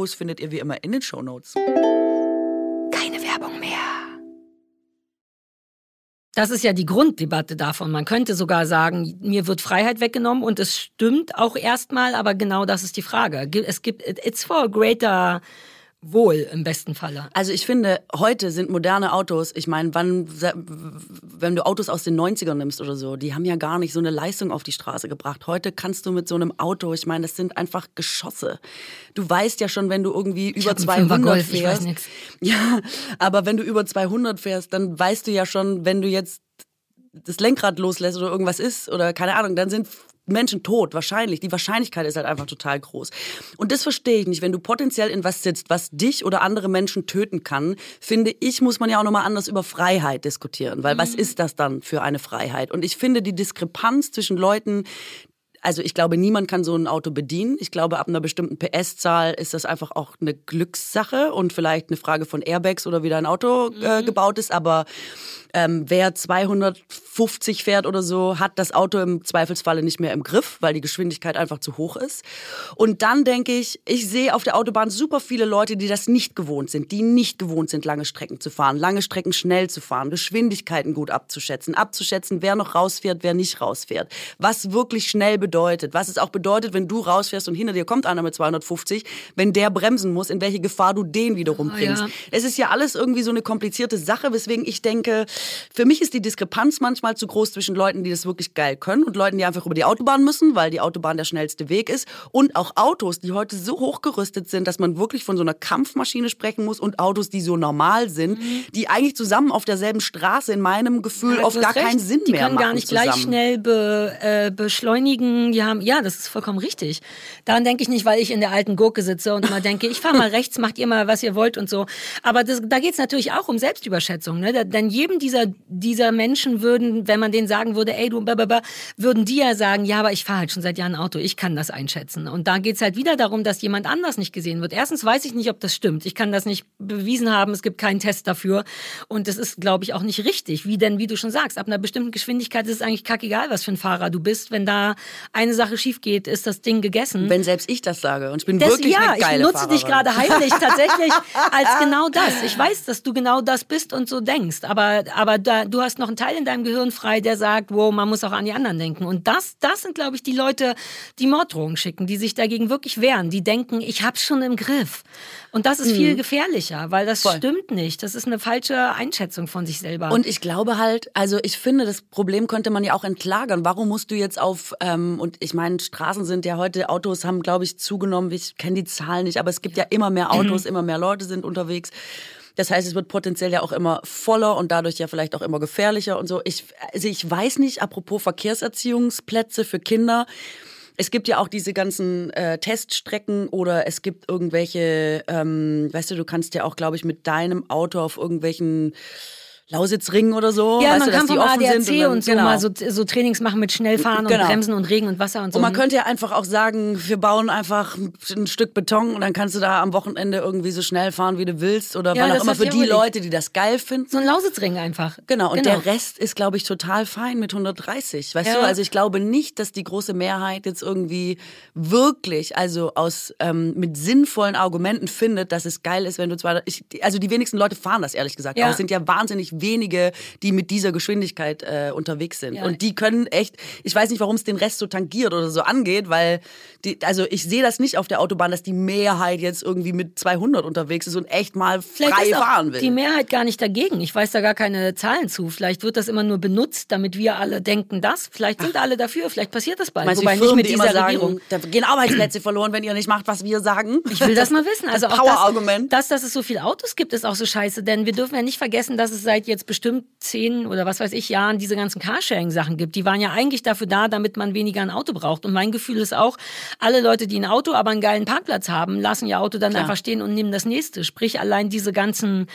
findet ihr wie immer in den Shownotes. Keine Werbung mehr. Das ist ja die Grunddebatte davon. Man könnte sogar sagen, mir wird Freiheit weggenommen und es stimmt auch erstmal, aber genau das ist die Frage. Es gibt, it's for greater Wohl im besten Falle. Also ich finde, heute sind moderne Autos, ich meine, wann, wenn du Autos aus den 90ern nimmst oder so, die haben ja gar nicht so eine Leistung auf die Straße gebracht. Heute kannst du mit so einem Auto, ich meine, das sind einfach Geschosse. Du weißt ja schon, wenn du irgendwie über hab einen 200 Fünfer Golf, fährst. Ja, aber wenn du über 200 fährst, dann weißt du ja schon, wenn du jetzt das Lenkrad loslässt oder irgendwas ist oder keine Ahnung, dann sind Menschen tot, wahrscheinlich. Die Wahrscheinlichkeit ist halt einfach total groß. Und das verstehe ich nicht. Wenn du potenziell in was sitzt, was dich oder andere Menschen töten kann, finde ich, muss man ja auch nochmal anders über Freiheit diskutieren. Weil was ist das dann für eine Freiheit? Und ich finde die Diskrepanz zwischen Leuten, also ich glaube, niemand kann so ein Auto bedienen. Ich glaube, ab einer bestimmten PS-Zahl ist das einfach auch eine Glückssache und vielleicht eine Frage von Airbags oder wie dein Auto äh, mhm. gebaut ist. Aber ähm, wer 250 fährt oder so, hat das Auto im Zweifelsfalle nicht mehr im Griff, weil die Geschwindigkeit einfach zu hoch ist. Und dann denke ich, ich sehe auf der Autobahn super viele Leute, die das nicht gewohnt sind, die nicht gewohnt sind, lange Strecken zu fahren, lange Strecken schnell zu fahren, Geschwindigkeiten gut abzuschätzen, abzuschätzen, wer noch rausfährt, wer nicht rausfährt, was wirklich schnell bedeutet, was es auch bedeutet, wenn du rausfährst und hinter dir kommt einer mit 250, wenn der bremsen muss, in welche Gefahr du den wiederum bringst. Oh, ja. Es ist ja alles irgendwie so eine komplizierte Sache, weswegen ich denke, für mich ist die Diskrepanz manchmal zu groß zwischen Leuten, die das wirklich geil können und Leuten, die einfach über die Autobahn müssen, weil die Autobahn der schnellste Weg ist. Und auch Autos, die heute so hochgerüstet sind, dass man wirklich von so einer Kampfmaschine sprechen muss und Autos, die so normal sind, mhm. die eigentlich zusammen auf derselben Straße in meinem Gefühl ja, oft gar recht. keinen Sinn die mehr machen. Die können gar nicht zusammen. gleich schnell be, äh, beschleunigen. Die haben, ja, das ist vollkommen richtig. Daran denke ich nicht, weil ich in der alten Gurke sitze und immer denke, ich fahre mal rechts, macht ihr mal, was ihr wollt und so. Aber das, da geht es natürlich auch um Selbstüberschätzung. Ne? Denn jedem dieser dieser Menschen würden, wenn man denen sagen würde, ey du, blablabla, würden die ja sagen, ja, aber ich fahre halt schon seit Jahren Auto, ich kann das einschätzen. Und da geht's halt wieder darum, dass jemand anders nicht gesehen wird. Erstens weiß ich nicht, ob das stimmt. Ich kann das nicht bewiesen haben, es gibt keinen Test dafür. Und das ist, glaube ich, auch nicht richtig. Wie denn, wie du schon sagst, ab einer bestimmten Geschwindigkeit ist es eigentlich kackegal, was für ein Fahrer du bist. Wenn da eine Sache schief geht, ist das Ding gegessen. Wenn selbst ich das sage. Und ich bin das, wirklich ja, eine geile ich nutze Fahrerin. dich gerade heimlich tatsächlich als genau das. Ich weiß, dass du genau das bist und so denkst. Aber, aber da, du hast noch einen Teil in deinem Gehirn frei, der sagt, wow, man muss auch an die anderen denken. Und das, das sind, glaube ich, die Leute, die Morddrohungen schicken, die sich dagegen wirklich wehren. Die denken, ich hab's schon im Griff. Und das ist mhm. viel gefährlicher, weil das Voll. stimmt nicht. Das ist eine falsche Einschätzung von sich selber. Und ich glaube halt, also ich finde, das Problem könnte man ja auch entlagern. Warum musst du jetzt auf, ähm, und ich meine, Straßen sind ja heute, Autos haben, glaube ich, zugenommen. Ich kenne die Zahlen nicht, aber es gibt ja immer mehr Autos, immer mehr Leute sind unterwegs. Das heißt, es wird potenziell ja auch immer voller und dadurch ja vielleicht auch immer gefährlicher und so. Ich, also ich weiß nicht, apropos Verkehrserziehungsplätze für Kinder. Es gibt ja auch diese ganzen äh, Teststrecken oder es gibt irgendwelche, ähm, weißt du, du kannst ja auch, glaube ich, mit deinem Auto auf irgendwelchen Lausitzring oder so. Ja, weißt man du, kann vom ADAC und, dann, und so genau. mal so, so, Trainings machen mit Schnellfahren genau. und Bremsen und Regen und Wasser und so. Und man könnte ja einfach auch sagen, wir bauen einfach ein Stück Beton und dann kannst du da am Wochenende irgendwie so schnell fahren, wie du willst oder ja, wann auch immer für die Leute, die das geil finden. So ein Lausitzring einfach. Genau, und genau. der Rest ist, glaube ich, total fein mit 130. Weißt ja. du, also ich glaube nicht, dass die große Mehrheit jetzt irgendwie wirklich, also aus ähm, mit sinnvollen Argumenten findet, dass es geil ist, wenn du zwar, ich, also die wenigsten Leute fahren das ehrlich gesagt. Ja. Aber es sind ja wahnsinnig wenige, die mit dieser Geschwindigkeit äh, unterwegs sind. Ja. Und die können echt, ich weiß nicht, warum es den Rest so tangiert oder so angeht, weil die, also ich sehe das nicht auf der Autobahn, dass die Mehrheit jetzt irgendwie mit 200 unterwegs ist und echt mal Vielleicht frei fahren will. Die Mehrheit gar nicht dagegen. Ich weiß da gar keine Zahlen zu. Vielleicht wird das immer nur benutzt, damit wir alle denken, das. Vielleicht sind Ach. alle dafür. Vielleicht passiert das bald. Meinst Wobei Firmen, nicht mit dieser sagen, Regierung. Da gehen Arbeitsplätze verloren, wenn ihr nicht macht, was wir sagen. Ich will das mal wissen. Also das Power-Argument. Dass, dass es so viele Autos gibt, ist auch so scheiße. Denn wir dürfen ja nicht vergessen, dass es seit jetzt bestimmt zehn oder was weiß ich Jahren diese ganzen Carsharing-Sachen gibt. Die waren ja eigentlich dafür da, damit man weniger ein Auto braucht. Und mein Gefühl ist auch, alle Leute, die ein Auto, aber einen geilen Parkplatz haben, lassen ihr Auto dann Klar. einfach stehen und nehmen das nächste. Sprich, allein diese ganzen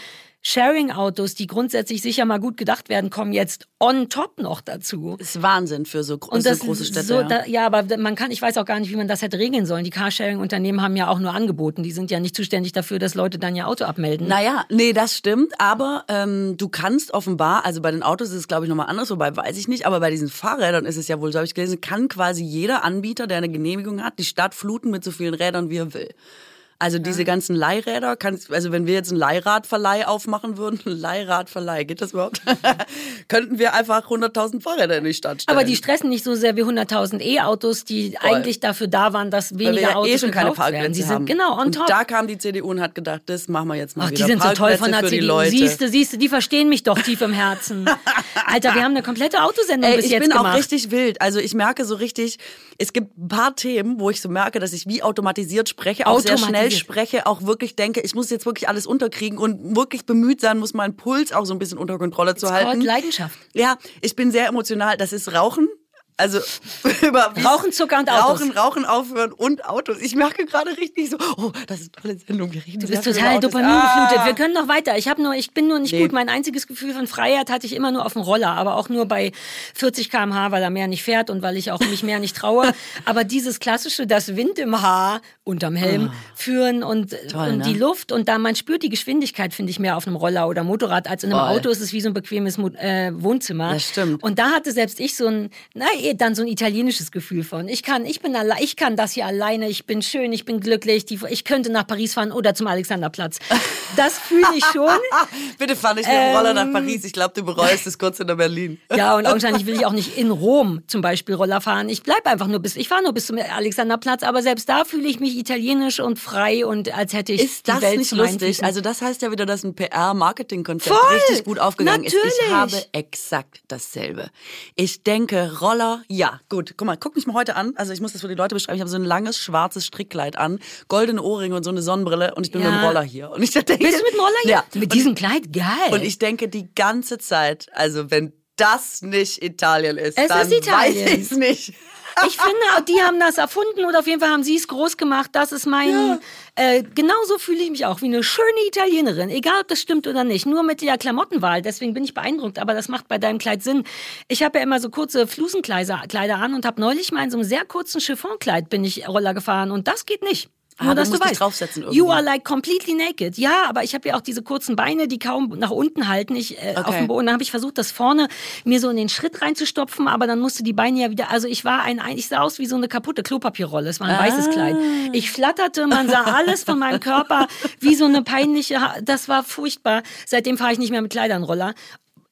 Sharing-Autos, die grundsätzlich sicher mal gut gedacht werden, kommen jetzt on top noch dazu. Ist Wahnsinn für so, gro so große Städte. So, ja. Da, ja, aber man kann, ich weiß auch gar nicht, wie man das hätte regeln sollen. Die Carsharing-Unternehmen haben ja auch nur angeboten. Die sind ja nicht zuständig dafür, dass Leute dann ihr Auto abmelden. Naja, nee, das stimmt. Aber ähm, du kannst offenbar, also bei den Autos ist es, glaube ich, nochmal anders, wobei weiß ich nicht, aber bei diesen Fahrrädern ist es ja wohl, so habe ich gelesen, kann quasi jeder Anbieter, der eine Genehmigung hat, die Stadt fluten mit so vielen Rädern, wie er will. Also diese ganzen Leihräder, kannst, also wenn wir jetzt einen Leihradverleih aufmachen würden, Leihradverleih, geht das überhaupt? Könnten wir einfach 100.000 Fahrräder in die Stadt stellen. Aber die stressen nicht so sehr wie 100.000 E-Autos, die Voll. eigentlich dafür da waren, dass weniger ja Autos eh schon keine werden. Sie sind genau on top. Und da kam die CDU und hat gedacht, das machen wir jetzt mal Ach, wieder. Die sind so toll von der CDU. Siehst du, siehst du, die verstehen mich doch tief im Herzen. Alter, wir haben eine komplette Autosendung Ey, bis jetzt gemacht. Ich bin auch richtig wild. Also ich merke so richtig, es gibt ein paar Themen, wo ich so merke, dass ich wie automatisiert spreche, auch sehr schnell spreche, auch wirklich denke, ich muss jetzt wirklich alles unterkriegen und wirklich bemüht sein muss, meinen Puls auch so ein bisschen unter Kontrolle zu It's halten. Leidenschaft. Ja, ich bin sehr emotional. Das ist Rauchen Also über Rauchen, Zucker und Autos. Rauchen, Rauchen aufhören und Autos. Ich merke gerade richtig so, oh, das ist eine tolle Sendung. Wir reden Du bist total Autos. dopamingeflutet. Ah. Wir können noch weiter. Ich habe nur, ich bin nur nicht Nee. gut. Mein einziges Gefühl von Freiheit hatte ich immer nur auf dem Roller, aber auch nur bei 40 km/h, weil er mehr nicht fährt und weil ich auch mich mehr nicht traue. aber dieses klassische, das Wind im Haar unterm Helm führen und. Toll, und ne? die Luft und da man spürt die Geschwindigkeit, finde ich mehr auf einem Roller oder Motorrad als in einem Voll. Auto. Ist es wie so ein bequemes Mo- äh, Wohnzimmer. Das stimmt. Und da hatte selbst ich so ein, na, eh, dann so ein italienisches Gefühl von. Ich kann, ich bin alle, ich kann das hier alleine. Ich bin schön, ich bin glücklich. Die, ich könnte nach Paris fahren oder zum Alexanderplatz. Das fühle ich schon. Bitte fahr nicht mit dem Roller Ähm. nach Paris. Ich glaube, du bereust es kurz in Berlin. Ja, und wahrscheinlich will ich auch nicht in Rom zum Beispiel Roller fahren. Ich bleibe einfach nur bis, ich fahre nur bis zum Alexanderplatz, aber selbst da fühle ich mich italienisch und frei und als hätte ich Ist das Welt nicht lustig? Also das heißt ja wieder, dass ein PR-Marketing-Konzept richtig gut aufgegangen ist. Ich Natürlich! habe exakt dasselbe. Ich denke, Roller, ja, gut. Guck mal, guck mich mal heute an. Also ich muss das für die Leute beschreiben. Ich habe so ein langes schwarzes Strickkleid an, goldene Ohrringe und so eine Sonnenbrille und ich bin Ja. mit dem Roller hier. Und ich denke, Bist du mit dem Roller hier? Ja. Mit Und diesem Kleid? Geil. Und ich denke die ganze Zeit, also wenn das nicht Italien ist, Es dann ist Italien. weiß ich es nicht. Ich finde, die haben das erfunden oder auf jeden Fall haben sie es groß gemacht. Das ist mein. Äh, genauso fühle ich mich auch wie eine schöne Italienerin, egal ob das stimmt oder nicht. Nur mit der Klamottenwahl. Deswegen bin ich beeindruckt. Aber das macht bei deinem Kleid Sinn. Ich habe ja immer so kurze Flusenkleider Kleider an und habe neulich mal in so einem sehr kurzen Chiffonkleid bin ich Roller gefahren und das geht nicht. Ah, Nur, dass du weißt. draufsetzen irgendwie. You are like completely naked. Ja, aber ich habe ja auch diese kurzen Beine, die kaum nach unten halten. Ich äh, auf Okay. dem Boden. Dann habe ich versucht, das vorne mir so in den Schritt reinzustopfen, aber dann musste die Beine ja wieder. Also ich war ein, ich sah aus wie so eine kaputte Klopapierrolle. Es war ein weißes Kleid. Ich flatterte, man sah alles von meinem Körper wie so eine peinliche. Das war furchtbar. Seitdem fahre ich nicht mehr mit Kleidern Roller.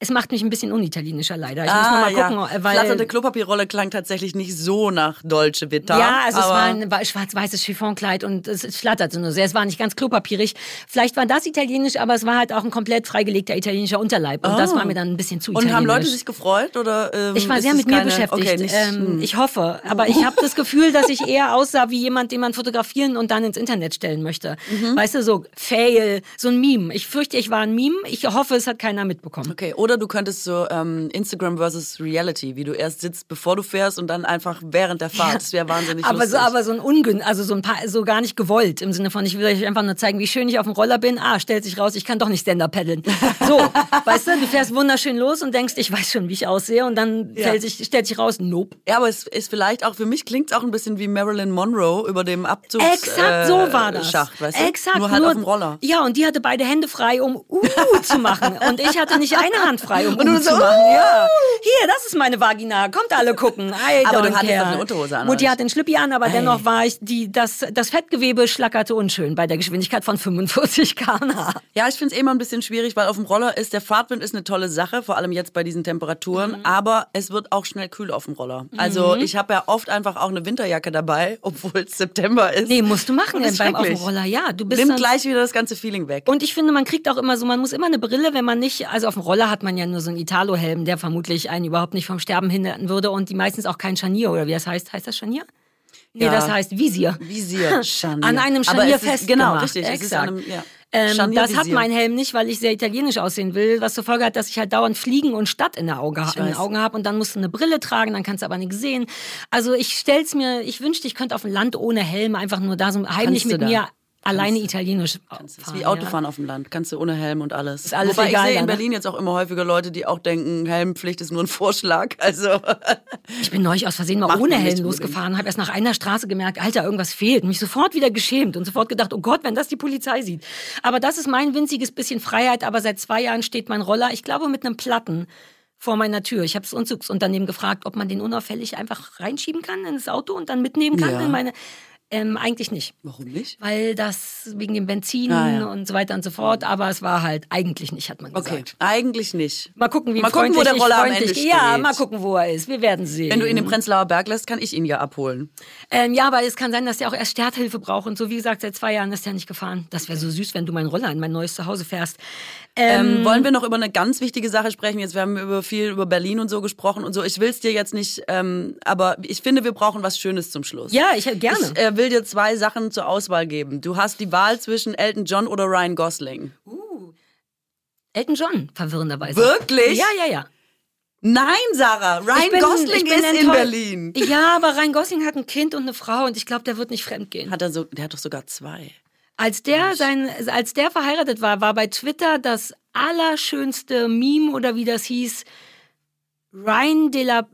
Es macht mich ein bisschen unitalienischer leider. Ich muss noch mal gucken, Ah, ja. äh, weil Flatternde Klopapierrolle klang tatsächlich nicht so nach Dolce Vita. ja, also es war ein wa- schwarz-weißes Chiffonkleid und es, flatterte nur sehr. Es war nicht ganz klopapierig. Vielleicht war das italienisch, aber es war halt auch ein komplett freigelegter italienischer Unterleib. Und das war mir dann ein bisschen zu Und italienisch. haben Leute sich gefreut? Oder, ähm, ich war sehr mit mir keine- beschäftigt. Okay, nicht, ähm, hm. ich hoffe. Aber ich habe das Gefühl, dass ich eher aussah wie jemand, den man fotografieren und dann ins Internet stellen möchte. Mhm. Weißt du, so Fail, so ein Meme. Ich fürchte, ich war ein Meme. Ich hoffe, es hat keiner mitbekommen. Okay, oder du könntest so ähm, Instagram versus Reality, wie du erst sitzt, bevor du fährst und dann einfach während der Fahrt. Das wäre wahnsinnig aber lustig. so, aber so ein Ungün, also so ein paar, so gar nicht gewollt im Sinne von, ich will euch einfach nur zeigen, wie schön ich auf dem Roller bin. Ah, stellt sich raus, ich kann doch nicht Stand-up paddeln. So, weißt du, du fährst wunderschön los und denkst, ich weiß schon, wie ich aussehe und dann Ja. fällt sich, stellt sich raus, nope. ja, aber es ist vielleicht auch, für mich klingt es auch ein bisschen wie Marilyn Monroe über dem Abzugs Exakt äh, so war das. Schacht, weißt du? Exakt. Nur halt auf dem Roller. Ja, und die hatte beide Hände frei, um uh zu machen. Und ich hatte nicht eine Hand frei, um Und du uh so, zu machen. Ja. Hier, das ist meine Vagina. Kommt alle gucken. I Aber du hattest care. eine Unterhose an, Mutti hat den Schlüppi an, aber dennoch war ich, die, das, das Fettgewebe schlackerte unschön bei der Geschwindigkeit von 45 km/h. Ja, ich finde es eh immer ein bisschen schwierig, weil auf dem Roller ist der Fahrtwind ist eine tolle Sache, vor allem jetzt bei diesen Temperaturen, Mhm. aber es wird auch schnell kühl auf dem Roller. Also ich habe ja oft einfach auch eine Winterjacke dabei, obwohl es September ist. Nee, musst du machen ist beim auf dem. Roller. Ja, du bist Nimmt gleich wieder das ganze Feeling weg. Und ich finde, man kriegt auch immer so, man muss immer eine Brille, wenn man nicht, also auf dem Roller hat man ja nur so einen Italo-Helm, der vermutlich einen überhaupt nicht vom Sterben hindern würde und die meistens auch kein Scharnier oder wie das heißt. Heißt das Scharnier? Nee, Ja. das heißt Visier. Visier, Scharnier. An einem Scharnier festgemacht. genau, richtig, Exakt. einem- ja. Ähm, das hat mein Helm nicht, weil ich sehr italienisch aussehen will, was zur Folge hat, dass ich halt dauernd Fliegen und Stadt in, der Auge, in den. Augen habe und dann musst du eine Brille tragen, dann kannst du aber nichts sehen. Also ich stell's mir, ich wünschte, ich könnte auf dem Land ohne Helm einfach nur da so heimlich mit da. mir alleine italienisch Das ist fahren. wie Autofahren auf dem Land. Kannst du ohne Helm und alles. Ist alles Wobei egal, ich sehe ja, in? Berlin jetzt auch immer häufiger Leute, die auch denken, Helmpflicht ist nur ein Vorschlag. Also Ja. Ich bin neulich aus Versehen mal ohne Helm losgefahren, habe erst nach einer Straße gemerkt, Alter, irgendwas fehlt. Mich sofort wieder geschämt und sofort gedacht, oh Gott, wenn das die Polizei sieht. Aber das ist mein winziges bisschen Freiheit. Aber seit zwei Jahren steht mein Roller, ich glaube, mit einem Platten vor meiner Tür. Ich habe das Umzugsunternehmen gefragt, ob man den unauffällig einfach reinschieben kann in das Auto und dann mitnehmen kann Ja. in meine. Ähm, eigentlich nicht. warum nicht? Weil das wegen dem Benzin Ah, ja. und so weiter und so fort. Aber es war halt eigentlich nicht, hat man gesagt. Okay, eigentlich nicht. Mal gucken, wie Mal gucken, wo der Roller am Ende Ja, steht. mal gucken, wo er ist. Wir werden sehen. Wenn du ihn im Prenzlauer Berg lässt, kann ich ihn ja abholen. Ähm, ja, aber es kann sein, dass der auch erst Starthilfe braucht. Und so wie gesagt, seit zwei Jahren ist der nicht gefahren. Das wäre so süß, wenn du meinen Roller in mein neues Zuhause fährst. Ähm, Ähm, wollen wir noch über eine ganz wichtige Sache sprechen? Jetzt wir haben über viel über Berlin und so gesprochen und so. Ich will es dir jetzt nicht, ähm, aber ich finde, wir brauchen was Schönes zum Schluss. ja, ich gerne. Ich äh, will dir zwei Sachen zur Auswahl geben. Du hast die Wahl zwischen Elton John oder Ryan Gosling. Elton John, verwirrenderweise. Wirklich? Ja, ja, ja. Nein, Sarah, Ryan bin- Gosling ist in. Berlin. Ja, aber Ryan Gosling hat ein Kind und eine Frau und ich glaube, der wird nicht fremd gehen. Hat er so, der hat doch sogar zwei. Als der, sein, als der verheiratet war, war bei Twitter das allerschönste Meme oder wie das hieß, Ryan de la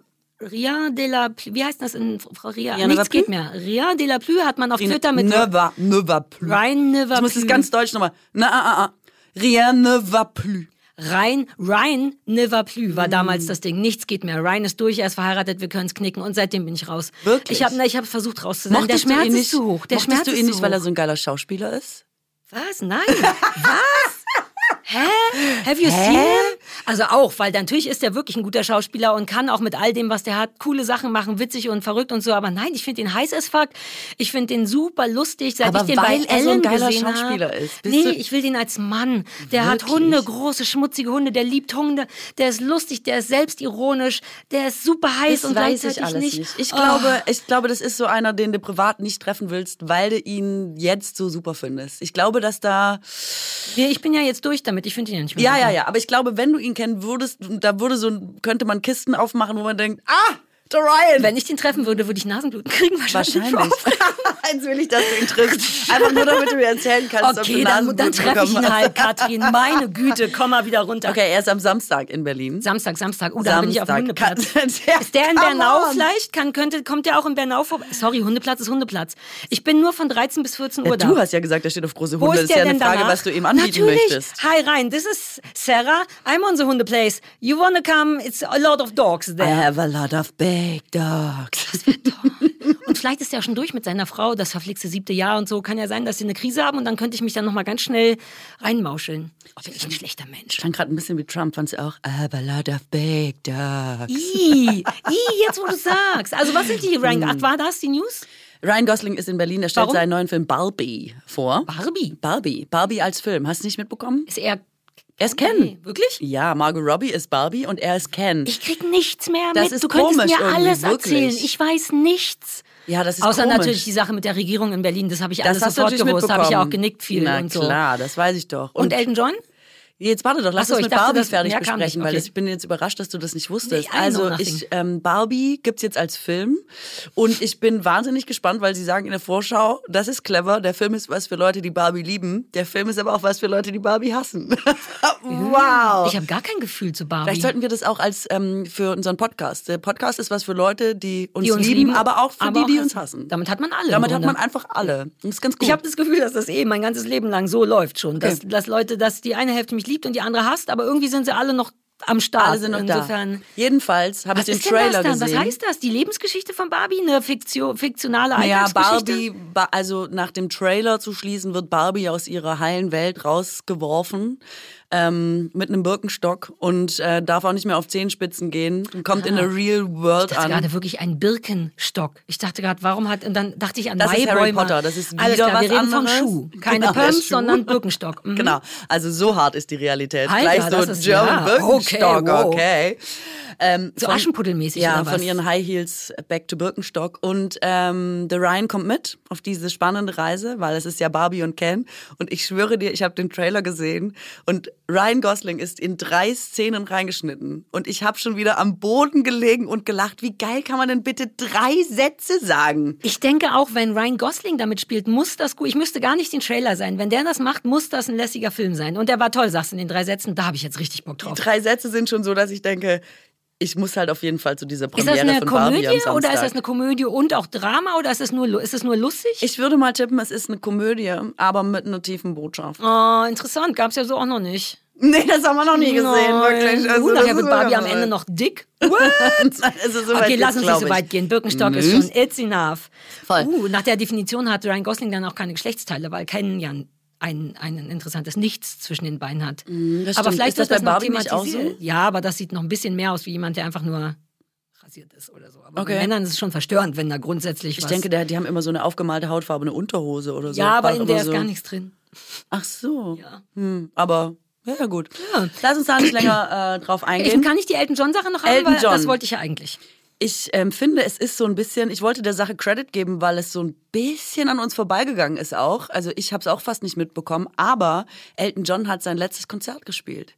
Rien de la wie heißt das in Frau Ria? Rien Nichts geht plus? mehr. Rien de la Plu hat man auf Twitter mit ne va, ne va plus. Ryan ne va Ich muss plus. es ganz deutsch nochmal. Na, ah, ah, ah. Rien ne va plus. Ryan, Ryan ne va plus Mm. war damals das Ding. Nichts geht mehr. Ryan ist durch, er ist verheiratet, wir können es knicken und seitdem bin ich raus. Wirklich? Ich habe ich hab versucht raus zu sein. Der Mochtest Schmerz ihn nicht, ist zu hoch. Der Schmerz du ist ihn nicht, weil er hoch. so ein geiler Schauspieler ist? Was? Nein. Was? Hä? Have you seen him? Also auch, weil natürlich ist er wirklich ein guter Schauspieler und kann auch mit all dem, was der hat, coole Sachen machen, witzig und verrückt und so. Aber nein, ich finde ihn heiß as fuck. Ich finde den super lustig, seit Aber ich den weil bei er so ein Ellen geiler gesehen Schauspieler hab. ist. Bist Nee, ich will den als Mann. Der hat Wirklich? Hunde, große, schmutzige Hunde, der liebt Hunde, der ist lustig, der ist selbstironisch, der ist super heiß Das und weiß ich alles nicht. nicht. Ich Oh. glaube, ich glaube, das ist so einer, den du privat nicht treffen willst, weil du ihn jetzt so super findest. Ich glaube, dass da ich bin ja jetzt durch damit. Ich finde ihn ja nicht mehr Ja, ja, ja. Aber ich glaube, wenn du ihn kennen würdest, da würde so, könnte man Kisten aufmachen, wo man denkt, ah, der Ryan. Wenn ich den treffen würde, würde ich Nasenbluten kriegen wahrscheinlich. Wahrscheinlich. Jetzt will ich, dass du ihn triffst. Einfach nur, damit du mir erzählen kannst, ob Okay, du dann, dann Nasenbluten treffe ich ihn halt, Katrin. Meine Güte, komm mal wieder runter. Okay, er ist am Samstag in Berlin. Samstag, Samstag. Oh, da bin ich auf. Hundeplatz. Ist der in Bernau on. vielleicht? Kann, könnte, kommt der auch in Bernau vorbei? Sorry, Hundeplatz ist Hundeplatz. Ich bin nur von 13 bis 14 Uhr Ja, da. du hast ja gesagt, er steht auf große Wo Hunde. ist Das ist der ja eine Frage, danach? was du ihm anbieten Natürlich. möchtest. Hi Ryan, this is Sarah. I'm on the Hunde place. You wanna come? It's a lot of dogs I there. have a lot of big dogs. Und vielleicht ist er auch schon durch mit seiner Frau, das verflixte siebte Jahr und so. Kann ja sein, dass sie eine Krise haben und dann könnte ich mich dann nochmal ganz schnell reinmauscheln. Oh, bin ich ein schlechter Mensch. Klang gerade ein bisschen wie Trump, fand sie auch. I have a lot of big dogs. Ih, jetzt wo du sagst. Also was sind die Ryan? Ach, war das die News? Ryan Gosling ist in Berlin, er stellt Warum? seinen neuen Film Barbie vor. Barbie. Barbie. Barbie als Film. Hast du nicht mitbekommen? Ist er. Er ist Ken. Nee, wirklich? Ja, Margot Robbie ist Barbie und er ist Ken. Ich krieg nichts mehr Das mit. ist du könntest mir alles wirklich. erzählen. Ich weiß nichts. ja, das ist Außer komisch. natürlich die Sache mit der Regierung in Berlin. Das habe ich das alles sofort gewusst. Habe ich ja auch genickt viel Na und so. klar, das weiß ich doch. Und Elton John? Jetzt warte doch, lass so, uns mit dachte, Barbie das- fertig kam besprechen, weil okay. das, ich bin jetzt überrascht, dass du das nicht wusstest. Nee, also ich, ähm, Barbie gibt's jetzt als Film und ich bin wahnsinnig gespannt, weil sie sagen in der Vorschau, das ist clever, der Film ist was für Leute, die Barbie lieben, der Film ist aber auch was für Leute, die Barbie hassen. wow! Ich habe gar kein Gefühl zu Barbie. Vielleicht sollten wir das auch als ähm, für unseren Podcast. Der Podcast ist was für Leute, die uns, Die uns lieben, lieben, aber auch für aber die, auch die uns hassen. Damit hat man alle Damit hat man einfach alle. Das ist ganz gut. Ich habe das Gefühl, dass das eh mein ganzes Leben lang so läuft schon. Dass, dass Leute, dass die eine Hälfte mich liebt und die andere hasst, aber irgendwie sind sie alle noch am Start. alle sind noch Insofern. da. Jedenfalls habe ich den Trailer gesehen. Was heißt das? Die Lebensgeschichte von Barbie? Eine Fiktion, fiktionale Ja, Alltagsgeschichte? Barbie, ba also nach dem Trailer zu schließen, wird Barbie aus ihrer heilen Welt rausgeworfen ähm, mit einem Birkenstock und äh, darf auch nicht mehr auf Zehenspitzen gehen und kommt in der Real World Das ist an. gerade wirklich ein Birkenstock. Ich dachte gerade, warum hat, und dann dachte ich an Das ist Maibäume. Harry Potter, das ist Alles wieder klar, was wir reden anderes. von Schuh. Keine Genau, Pumps, sondern Birkenstock. Mhm. Genau, also so hart ist die Realität. Alter, Gleich so ist- German ja, Birkenstock, okay, wow. okay. Ähm, So von- Aschenputtelmäßig Ja, von ihren High Heels back to Birkenstock. Und ähm, der Ryan kommt mit auf diese spannende Reise, weil es ist ja Barbie und Ken. Und ich schwöre dir, ich habe den Trailer gesehen und Ryan Gosling ist in drei Szenen reingeschnitten. Und ich habe schon wieder am Boden gelegen und gelacht. Wie geil kann man denn bitte drei Sätze sagen? Ich denke auch, wenn Ryan Gosling damit spielt, muss das gut. Ich müsste gar nicht den Trailer sein. Wenn der das macht, muss das ein lässiger Film sein. Und der war toll, sagst du in den drei Sätzen. Da habe ich jetzt richtig Bock drauf. Die drei Sätze sind schon so, dass ich denke, ich muss halt auf jeden Fall zu dieser Ist Premiere das eine von Barbie Komödie am Samstag. oder ist das eine Komödie und auch Drama oder ist es nur, ist es nur lustig? ich würde mal tippen, es ist eine Komödie, aber mit einer tiefen Botschaft. oh, interessant. Gab's ja so auch noch nicht. Nee, das haben wir noch nie gesehen, Nein. wirklich. Also, Gut, das nachher ist wird Barbie am Ende noch dick. also, so Okay, lass uns nicht so weit gehen. Birkenstock ist Nö. schon it's enough. Voll. Uh, nach der Definition hat Ryan Gosling dann auch keine Geschlechtsteile, weil Ken ja ein, ein interessantes Nichts zwischen den Beinen hat. Mm, das aber stimmt. vielleicht Ist das das bei Barbie nicht auch so? Ja, aber das sieht noch ein bisschen mehr aus wie jemand, der einfach nur rasiert ist oder so. Aber Okay. bei Männern ist es schon verstörend, wenn da grundsätzlich Ich was... denke, der, die haben immer so eine aufgemalte hautfarbene Unterhose oder so. ja, aber in der ist so. gar nichts drin. Ach so. Ja. Hm, aber, ja, ja, gut. Ja. Lass uns da nicht länger äh, drauf Ich, eingehen. kann ich die Elton John-Sache noch haben? Elton Weil John. Das wollte ich ja eigentlich. Ich ähm, finde, es ist so ein bisschen, ich wollte der Sache Credit geben, weil es so ein bisschen an uns vorbeigegangen ist auch. Also ich habe es auch fast nicht mitbekommen, aber Elton John hat sein letztes Konzert gespielt.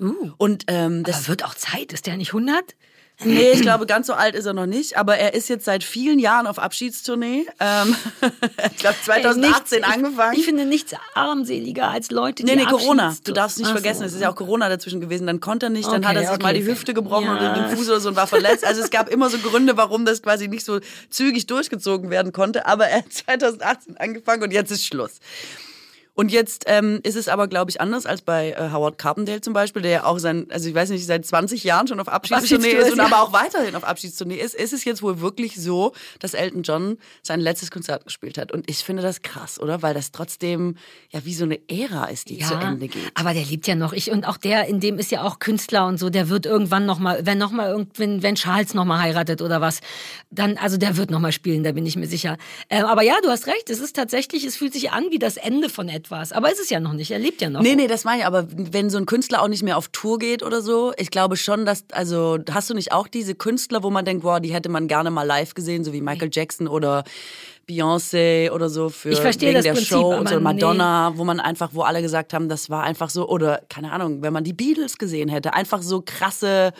Uh. Und ähm, das Das wird auch Zeit. Ist der nicht 100? Nee, ich glaube, ganz so alt ist er noch nicht, aber er ist jetzt seit vielen Jahren auf Abschiedstournee. Ähm, ich glaube, 2018 Ey, nichts- angefangen. Ich, ich finde nichts armseliger als Leute, die Nee, nee, Corona. Du darfst nicht Ach vergessen, so. es ist ja auch Corona dazwischen gewesen. Dann konnte er nicht, dann Okay, hat er sich okay, mal die. Hüfte gebrochen Ja. oder den Fuß oder so und war verletzt. Also es gab immer so Gründe, warum das quasi nicht so zügig durchgezogen werden konnte. Aber er hat 2018 angefangen und jetzt ist Schluss. Und jetzt ähm, ist es aber, glaube ich, anders als bei äh, Howard Carpendale zum Beispiel, der ja auch sein, also ich weiß nicht, seit 20 Jahren schon auf Abschiedstournee Abschiedstour ist und ja. aber auch weiterhin auf Abschiedstournee ist. Ist es jetzt wohl wirklich so, dass Elton John sein letztes Konzert gespielt hat? Und ich finde das krass, oder? Weil das trotzdem ja wie so eine Ära ist, die zu Ende geht. Aber der lebt ja noch. Ich und auch der, in dem ist ja auch Künstler und so. Der wird irgendwann noch mal, wenn noch mal irgend, wenn, Charles noch mal heiratet oder was, dann also der wird noch mal spielen. Da bin ich mir sicher. Ähm, aber ja, du hast recht. Es ist tatsächlich, es fühlt sich an wie das Ende von etwas. Aber es ist ja noch nicht. Er lebt ja noch. Nee, nee, das meine ich, aber wenn so ein Künstler auch nicht mehr auf Tour geht oder so, ich glaube schon, dass, also hast du nicht auch diese Künstler, wo man denkt, boah, die hätte man gerne mal live gesehen, so wie Michael Jackson oder Beyoncé oder so für Ich verstehe wegen das der Prinzip, Show aber und so nee. Madonna, wo man einfach, wo alle gesagt haben, das war einfach so, oder keine Ahnung, wenn man die Beatles gesehen hätte, einfach so krasse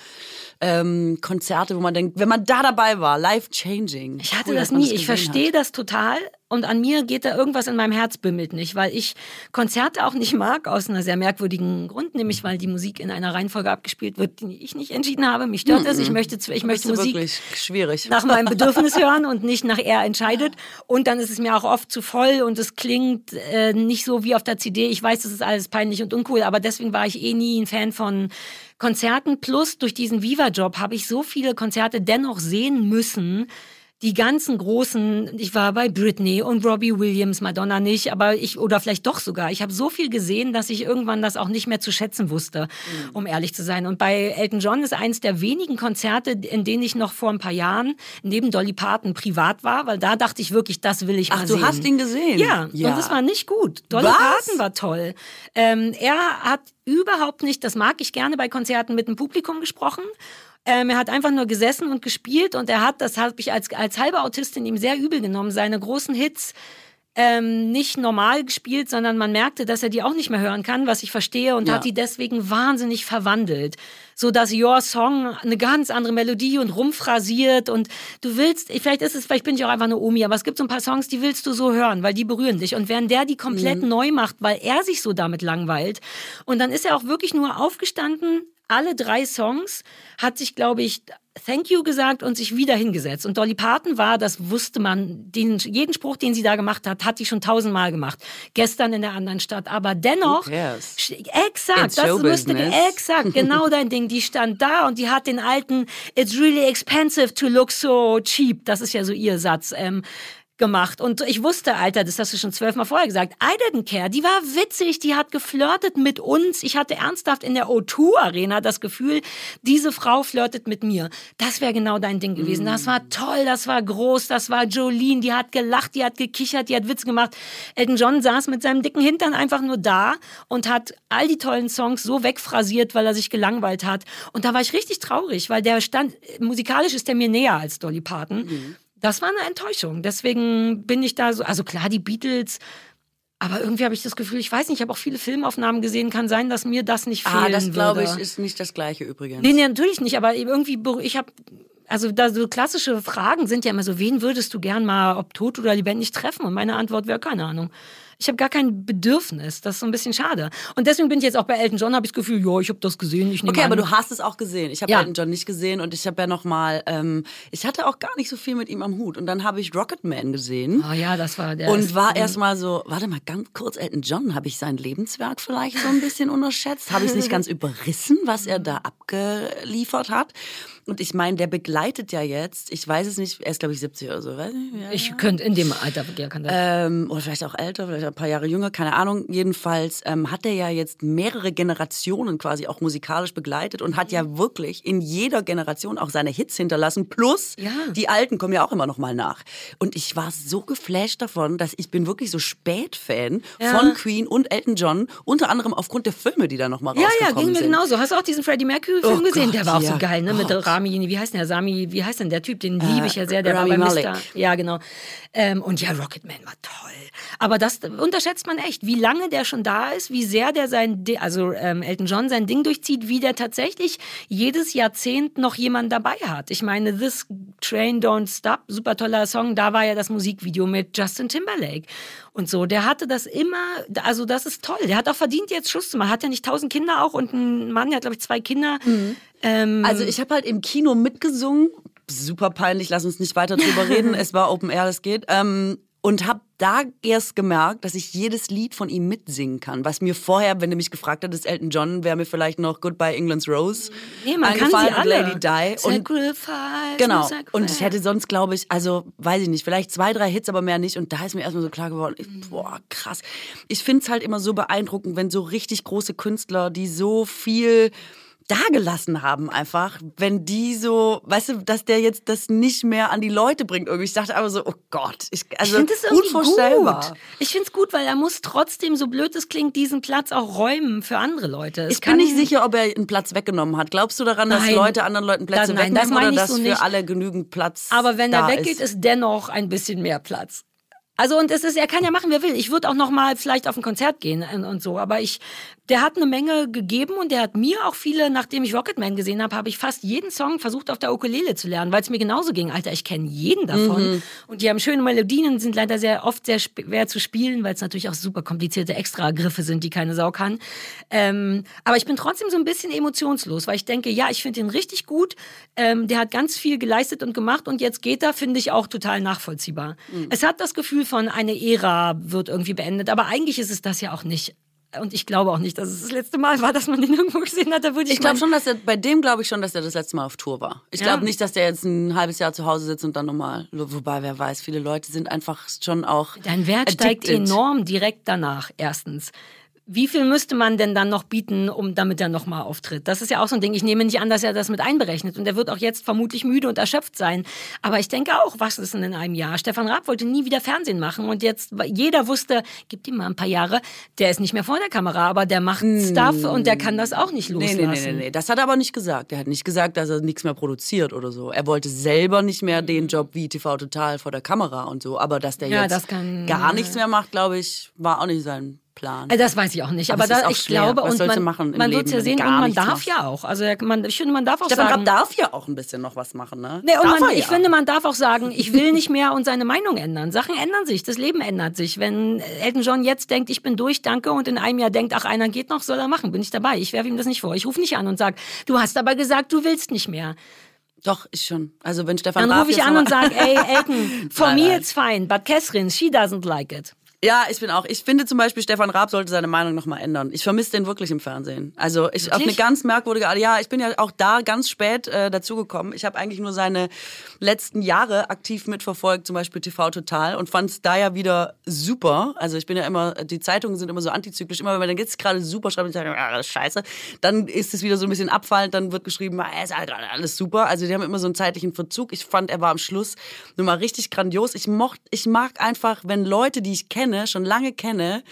ähm, Konzerte, wo man denkt, wenn man da dabei war, life changing. Ich hatte Cool, das nie. Ich verstehe das total. Und an mir geht da irgendwas in meinem Herz bimmelt nicht, weil ich Konzerte auch nicht mag, aus einer sehr merkwürdigen Grund, nämlich weil die Musik in einer Reihenfolge abgespielt wird, die ich nicht entschieden habe. Mich stört das. Ich möchte, ich möchte Musik schwierig. nach meinem Bedürfnis hören und nicht nach er entscheidet. Und dann ist es mir auch oft zu voll und es klingt äh, nicht so wie auf der CD. Ich weiß, das ist alles peinlich und uncool, aber deswegen war ich eh nie ein Fan von Konzerten. Plus durch diesen Viva-Job habe ich so viele Konzerte dennoch sehen müssen. Die ganzen großen, ich war bei Britney und Robbie Williams, Madonna nicht, aber ich, oder vielleicht doch sogar. Ich habe so viel gesehen, dass ich irgendwann das auch nicht mehr zu schätzen wusste, um ehrlich zu sein. Und bei Elton John ist eins der wenigen Konzerte, in denen ich noch vor ein paar Jahren neben Dolly Parton privat war, weil da dachte ich wirklich, das will ich Ach, mal du sehen. hast ihn gesehen? Ja, Ja. und es war nicht gut. Dolly Was? Parton war toll. Ähm, er hat überhaupt nicht, das mag ich gerne bei Konzerten mit dem Publikum gesprochen. Ähm, er hat einfach nur gesessen und gespielt und er hat, das habe ich als, als halbe Autistin ihm sehr übel genommen, seine großen Hits ähm, nicht normal gespielt, sondern man merkte, dass er die auch nicht mehr hören kann, was ich verstehe, und Ja. hat die deswegen wahnsinnig verwandelt. So dass Your Song eine ganz andere Melodie und rumphrasiert und du willst, vielleicht ist es, vielleicht bin ich auch einfach eine Omi, aber es gibt so ein paar Songs, die willst du so hören, weil die berühren dich. Und während der die komplett Mhm. neu macht, weil er sich so damit langweilt, und dann ist er auch wirklich nur aufgestanden, alle drei Songs, hat sich, glaube ich, Thank you gesagt und sich wieder hingesetzt. Und Dolly Parton war, das wusste man, den, jeden Spruch, den sie da gemacht hat, hat die schon tausendmal gemacht. Gestern in der anderen Stadt. Aber dennoch, exakt, It's das müsste, exakt, genau dein Ding. Die stand da und die hat den alten, it's really expensive to look so cheap. Das ist ja so ihr Satz. Ähm, gemacht. Und ich wusste, Alter, das hast du schon zwölfmal vorher gesagt, I didn't care. Die war witzig, die hat geflirtet mit uns. Ich hatte ernsthaft in der O2-Arena das Gefühl, diese Frau flirtet mit mir. Das wäre genau dein Ding gewesen. Das war toll, das war groß, das war Jolene, die hat gelacht, die hat gekichert, die hat Witz gemacht. Elton John saß mit seinem dicken Hintern einfach nur da und hat all die tollen Songs so wegphrasiert, weil er sich gelangweilt hat. Und da war ich richtig traurig, weil der stand, musikalisch ist der mir näher als Dolly Parton. Das war eine Enttäuschung. Deswegen bin ich da so, also klar, die Beatles, aber irgendwie habe ich das Gefühl, ich weiß nicht, ich habe auch viele Filmaufnahmen gesehen, kann sein, dass mir das nicht fehlen Ah, das glaube ich ist nicht das gleiche übrigens. Nee, nee, natürlich nicht, aber irgendwie, ich habe, also da so klassische Fragen sind ja immer so, wen würdest du gern mal, ob tot oder lebendig treffen? Und meine Antwort wäre, keine Ahnung. Ich habe gar kein Bedürfnis. Das ist so ein bisschen schade. Und deswegen bin ich jetzt auch bei Elton John, habe ich das Gefühl, ja, ich habe das gesehen. Ich Okay, an. aber du hast es auch gesehen. Ich habe Ja. Elton John nicht gesehen und ich habe ja noch mal, ähm, ich hatte auch gar nicht so viel mit ihm am Hut. Und dann habe ich Rocketman gesehen. Oh ja, das war der. Und war erst mal so, warte mal ganz kurz, Elton John, habe ich sein Lebenswerk vielleicht so ein bisschen unterschätzt? Habe ich es nicht ganz überrissen, was er da abgeliefert hat? Und ich meine, der begleitet ja jetzt, ich weiß es nicht, er ist glaube ich 70 oder so, weiß nicht, ja. ich könnte in dem Alter, ja, kann das. Ähm, oder vielleicht auch älter, vielleicht ein paar Jahre jünger, keine Ahnung. Jedenfalls ähm, hat er ja jetzt mehrere Generationen quasi auch musikalisch begleitet und hat ja wirklich in jeder Generation auch seine Hits hinterlassen. Plus Ja. die alten kommen ja auch immer noch mal nach. Und ich war so geflasht davon, dass ich bin wirklich so Spätfan Ja. von Queen und Elton John, unter anderem aufgrund der Filme, die da noch mal Ja, ja, rausgekommen ging mir sind. genauso. Hast du auch diesen Freddie Mercury-Film Oh gesehen? Gott, Der war auch ja. so geil, ne? Mit Oh Rami, wie heißt denn der Sami, wie heißt denn der Typ, den Äh, liebe ich ja sehr, der Rami war bei Malek. Mr. Ja, genau. Ähm, und ja, Rocketman war toll. Aber das unterschätzt man echt, wie lange der schon da ist, wie sehr der sein, also ähm, Elton John sein Ding durchzieht, wie der tatsächlich jedes Jahrzehnt noch jemanden dabei hat. Ich meine, This Train Don't Stop, super toller Song, da war ja das Musikvideo mit Justin Timberlake und so. Der hatte das immer, also das ist toll. Der hat auch verdient, jetzt Schluss zu machen. Hat ja nicht tausend Kinder auch und ein Mann, der hat glaube ich zwei Kinder. Ähm, Also ich habe halt im Kino mitgesungen. Super peinlich, lass uns nicht weiter drüber reden. Es war Open Air, das geht. Ähm, und habe da erst gemerkt, dass ich jedes Lied von ihm mitsingen kann. Was mir vorher, wenn du mich gefragt hättest, Elton John, wäre mir vielleicht noch Goodbye England's Rose nee, man kann eingefallen sie und alle. Lady Di. Und Sacrifice, Genau. Sacrifice. Und ich hätte sonst, glaube ich, also weiß ich nicht, vielleicht zwei, drei Hits, aber mehr nicht. Und da ist mir erstmal so klar geworden, ich, boah, krass. Ich finde es halt immer so beeindruckend, wenn so richtig große Künstler, die so viel dagelassen haben einfach, wenn die so, weißt du, dass der jetzt das nicht mehr an die Leute bringt irgendwie. Ich dachte aber so, oh Gott, ich, also ich finde es irgendwie unvorstellbar. gut. Ich finde es gut, weil er muss trotzdem, so blöd es klingt, diesen Platz auch räumen für andere Leute. Es Ich bin nicht sicher, ob er einen Platz weggenommen hat. Glaubst du daran, dass Nein. Leute anderen Leuten Plätze Das- nein, das wegnehmen meine oder dass so für nicht. alle genügend Platz Aber wenn da er weggeht, ist? ist dennoch ein bisschen mehr Platz. Also und es ist, er kann ja machen, wer will. Ich würde auch noch mal vielleicht auf ein Konzert gehen und so. Aber ich, der hat eine Menge gegeben und der hat mir auch viele, nachdem ich Rocketman gesehen habe, habe ich fast jeden Song versucht auf der Ukulele zu lernen, weil es mir genauso ging. Alter, ich kenne jeden davon. Und die haben schöne Melodien und sind leider sehr oft sehr schwer zu spielen, weil es natürlich auch super komplizierte Extra-Griffe sind, die keine Sau kann. Ähm, aber ich bin trotzdem so ein bisschen emotionslos, weil ich denke, ja, ich finde ihn richtig gut. Ähm, der hat ganz viel geleistet und gemacht und jetzt geht er, finde ich auch total nachvollziehbar. Es hat das Gefühl von eine Ära wird irgendwie beendet, aber eigentlich ist es das ja auch nicht. Und ich glaube auch nicht, dass es das letzte Mal war, dass man ihn irgendwo gesehen hat. Da würde ich, Ich glaube schon, dass er, bei dem glaube ich schon, dass er das letzte Mal auf Tour war. Ich Ja. glaube nicht, dass der jetzt ein halbes Jahr zu Hause sitzt und dann nochmal, wobei, wer weiß, viele Leute sind einfach schon auch Dein Wert steigt addicted. enorm direkt danach, erstens. Wie viel müsste man denn dann noch bieten, um damit er nochmal auftritt? Das ist ja auch so ein Ding. Ich nehme nicht an, dass er das mit einberechnet. Und er wird auch jetzt vermutlich müde und erschöpft sein. Aber ich denke auch, was ist denn in einem Jahr? Stefan Raab wollte nie wieder Fernsehen machen. Und jetzt, jeder wusste, gibt ihm mal ein paar Jahre, der ist nicht mehr vor der Kamera, aber der macht Stuff und der kann das auch nicht Nee, loslassen. nee, nee, nee, nee. Das hat er aber nicht gesagt. Er hat nicht gesagt, dass er nichts mehr produziert oder so. Er wollte selber nicht mehr den Job wie TV Total vor der Kamera und so. Aber dass der Ja, jetzt das kann- gar nichts mehr macht, glaube ich, war auch nicht sein Plan. Äh, Das weiß ich auch nicht. Aber Aber, es ist da, auch ich schwer. glaube, Was und man, machen man wird ja sehen und man darf machst? ja auch. Also man, ich finde, man darf auch Stefan sagen. Raab darf ja auch ein bisschen noch was machen, ne? Nee, und man, ich ja. finde, man darf auch sagen, ich will nicht mehr und seine Meinung ändern. Sachen ändern sich, das Leben ändert sich. Wenn Elton John jetzt denkt, ich bin durch, danke, und in einem Jahr denkt, ach, einer geht noch, soll er machen, bin ich dabei. Ich werfe ihm das nicht vor. Ich rufe nicht an und sage, du hast aber gesagt, du willst nicht mehr. Doch, ich schon. Also wenn Stefan Dann rufe ich an und sage, ey, Elton, for me it's fine, but Catherine, she doesn't like it. Ja, ich bin auch. Ich finde zum Beispiel, Stefan Raab sollte seine Meinung nochmal ändern. Ich vermisse den wirklich im Fernsehen. Also ich auf eine Wirklich? ganz merkwürdige Art. Ja, ich bin ja auch da ganz spät äh, dazugekommen. Ich habe eigentlich nur seine letzten Jahre aktiv mitverfolgt, zum Beispiel TV Total und fand es da ja wieder super. Also ich bin ja immer, die Zeitungen sind immer so antizyklisch. Immer wenn man dann geht's gerade super, schreibt die Zeitung, ja, das ist scheiße. Dann ist es wieder so ein bisschen abfallend, dann wird geschrieben, ah, ist halt gerade alles super. Also die haben immer so einen zeitlichen Verzug. Ich fand, er war am Schluss nur mal richtig grandios. Ich mocht, ich mag einfach, wenn Leute, die ich kenne, schon lange kenne,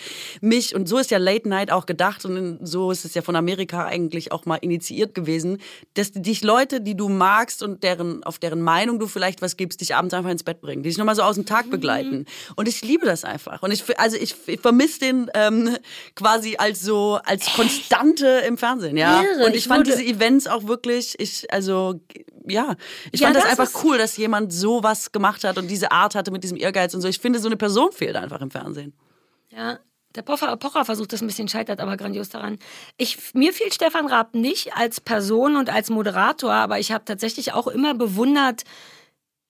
mich, und so ist ja Late Night auch gedacht und so ist es ja von Amerika eigentlich auch mal initiiert gewesen, dass dich Leute, die du magst und deren, auf deren Meinung du vielleicht was gibst, dich abends einfach ins Bett bringen, die dich nochmal so aus dem Tag begleiten. Und ich liebe das einfach. Und ich, also ich, ich vermisse den ähm, quasi als so, als Konstante im Fernsehen, ja. Irre, Und ich, ich fand diese Events auch wirklich, ich, also, ja, ich Ja, fand das, das einfach cool, dass jemand sowas gemacht hat und diese Art hatte mit diesem Ehrgeiz und so. Ich finde, so eine Person fehlt einfach im Fernsehen. Ja, der Pocher, Pocher versucht das ein bisschen, scheitert aber grandios daran. Ich, mir fiel Stefan Raab nicht als Person und als Moderator, aber ich habe tatsächlich auch immer bewundert,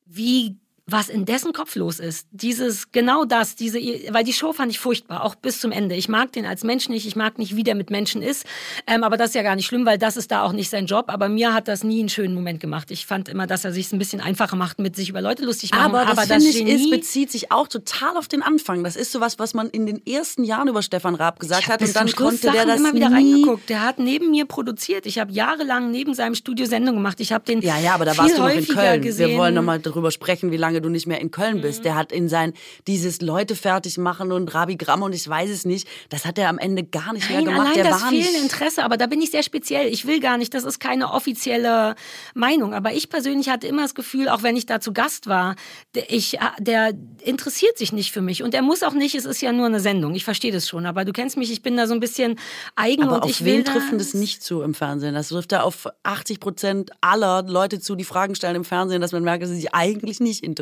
wie was in dessen Kopf los ist. Dieses, genau das, diese, weil die Show fand ich furchtbar, auch bis zum Ende. Ich mag den als Mensch nicht, ich mag nicht, wie der mit Menschen ist. Ähm, aber das ist ja gar nicht schlimm, weil das ist da auch nicht sein Job. Aber mir hat das nie einen schönen Moment gemacht. Ich fand immer, dass er sich ein bisschen einfacher macht, mit sich über Leute lustig machen. Aber, das, das finde ich, ist, Genie- bezieht sich auch total auf den Anfang. Das ist sowas, was man in den ersten Jahren über Stefan Raab gesagt hat und dann konnte der Sachen das immer wieder nie reingeguckt. Der hat neben mir produziert. Ich habe jahrelang neben seinem Studio Sendung gemacht. Ich habe den Ja, ja, aber da warst du noch in Köln. gesehen. Wir wollen nochmal darüber sprechen, wie lange lange du nicht mehr in Köln bist. Mhm. Der hat in sein, dieses Leute fertig machen und Rabigramm und ich weiß es nicht, das hat er am Ende gar nicht mehr Nein, gemacht. allein Der das war nicht. Interesse, aber da bin ich sehr speziell. Ich will gar nicht, das ist keine offizielle Meinung. Aber ich persönlich hatte immer das Gefühl, auch wenn ich da zu Gast war, der, ich, äh, der interessiert sich nicht für mich. Und er muss auch nicht, es ist ja nur eine Sendung. Ich verstehe das schon. Aber du kennst mich, ich bin da so ein bisschen eigen Aber und auf ich will wen trifft denn das das nicht zu im Fernsehen? Das trifft da auf 80 Prozent aller Leute zu, die Fragen stellen im Fernsehen, dass man merkt, dass sie sich eigentlich nicht interessieren.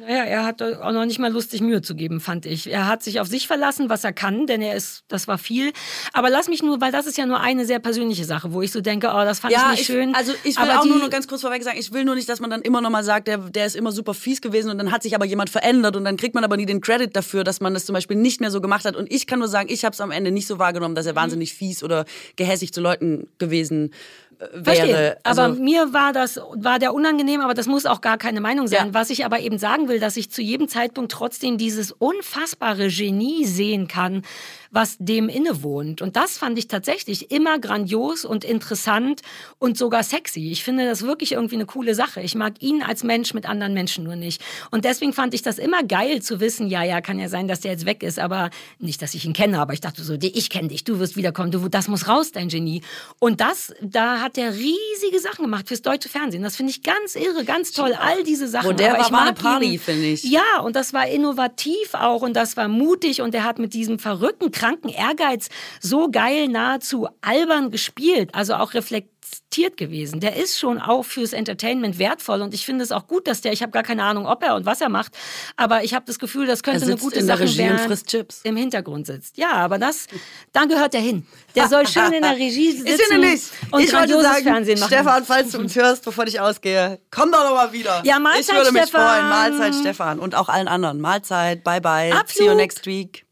Naja, er hat auch noch nicht mal Lust, sich Mühe zu geben, fand ich. Er hat sich auf sich verlassen, was er kann, denn er ist, das war viel. Aber lass mich nur, weil das ist ja nur eine sehr persönliche Sache, wo ich so denke, oh, das fand ich nicht schön. also ich will aber auch die, nur noch ganz kurz vorweg sagen, ich will nur nicht, dass man dann immer noch mal sagt, der, der ist immer super fies gewesen und dann hat sich aber jemand verändert und dann kriegt man aber nie den Credit dafür, dass man das zum Beispiel nicht mehr so gemacht hat. Und ich kann nur sagen, ich habe es am Ende nicht so wahrgenommen, dass er wahnsinnig fies oder gehässig zu Leuten gewesen äh, wäre. Verstehe. Also, aber mir war das, war der unangenehm, aber das muss auch gar keine Meinung sein. Ja. Was ich aber eben sagen will, dass ich zu jedem Zeitpunkt trotzdem dieses unfassbare Genie sehen kann, was dem innewohnt. Und das fand ich tatsächlich immer grandios und interessant und sogar sexy. Ich finde das wirklich irgendwie eine coole Sache. Ich mag ihn als Mensch mit anderen Menschen nur nicht. Und deswegen fand ich das immer geil zu wissen, ja, ja, kann ja sein, dass der jetzt weg ist, aber nicht, dass ich ihn kenne, aber ich dachte so, ich kenne dich, du wirst wiederkommen, du, das muss raus, dein Genie. Und das, da hat er riesige Sachen gemacht fürs deutsche Fernsehen. Das finde ich ganz irre, ganz toll, all diese Sachen. Wo der aber war, ich war eine Party, finde ich. Ja, und das war innovativ auch und das war mutig und er hat mit diesem verrückten, kranken Ehrgeiz so geil nahezu albern gespielt, also auch reflektiert gewesen. Der ist schon auch fürs Entertainment wertvoll und ich finde es auch gut, dass der, ich habe gar keine Ahnung, ob er und was er macht, aber ich habe das Gefühl, das könnte eine gute in der Sache Regie und werden, frisst Chips. im Hintergrund sitzt. Ja, aber das, da gehört er hin. Der soll schön in der Regie sitzen Ich finde nicht. und ich grandioses sagen, Fernsehen machen. Stefan, falls du uns hörst, bevor ich ausgehe, komm doch noch mal wieder. Ja, Mahlzeit, Ich würde mich Stefan. freuen. Mahlzeit, Stefan. Und auch allen anderen. Mahlzeit, bye bye. See you next week.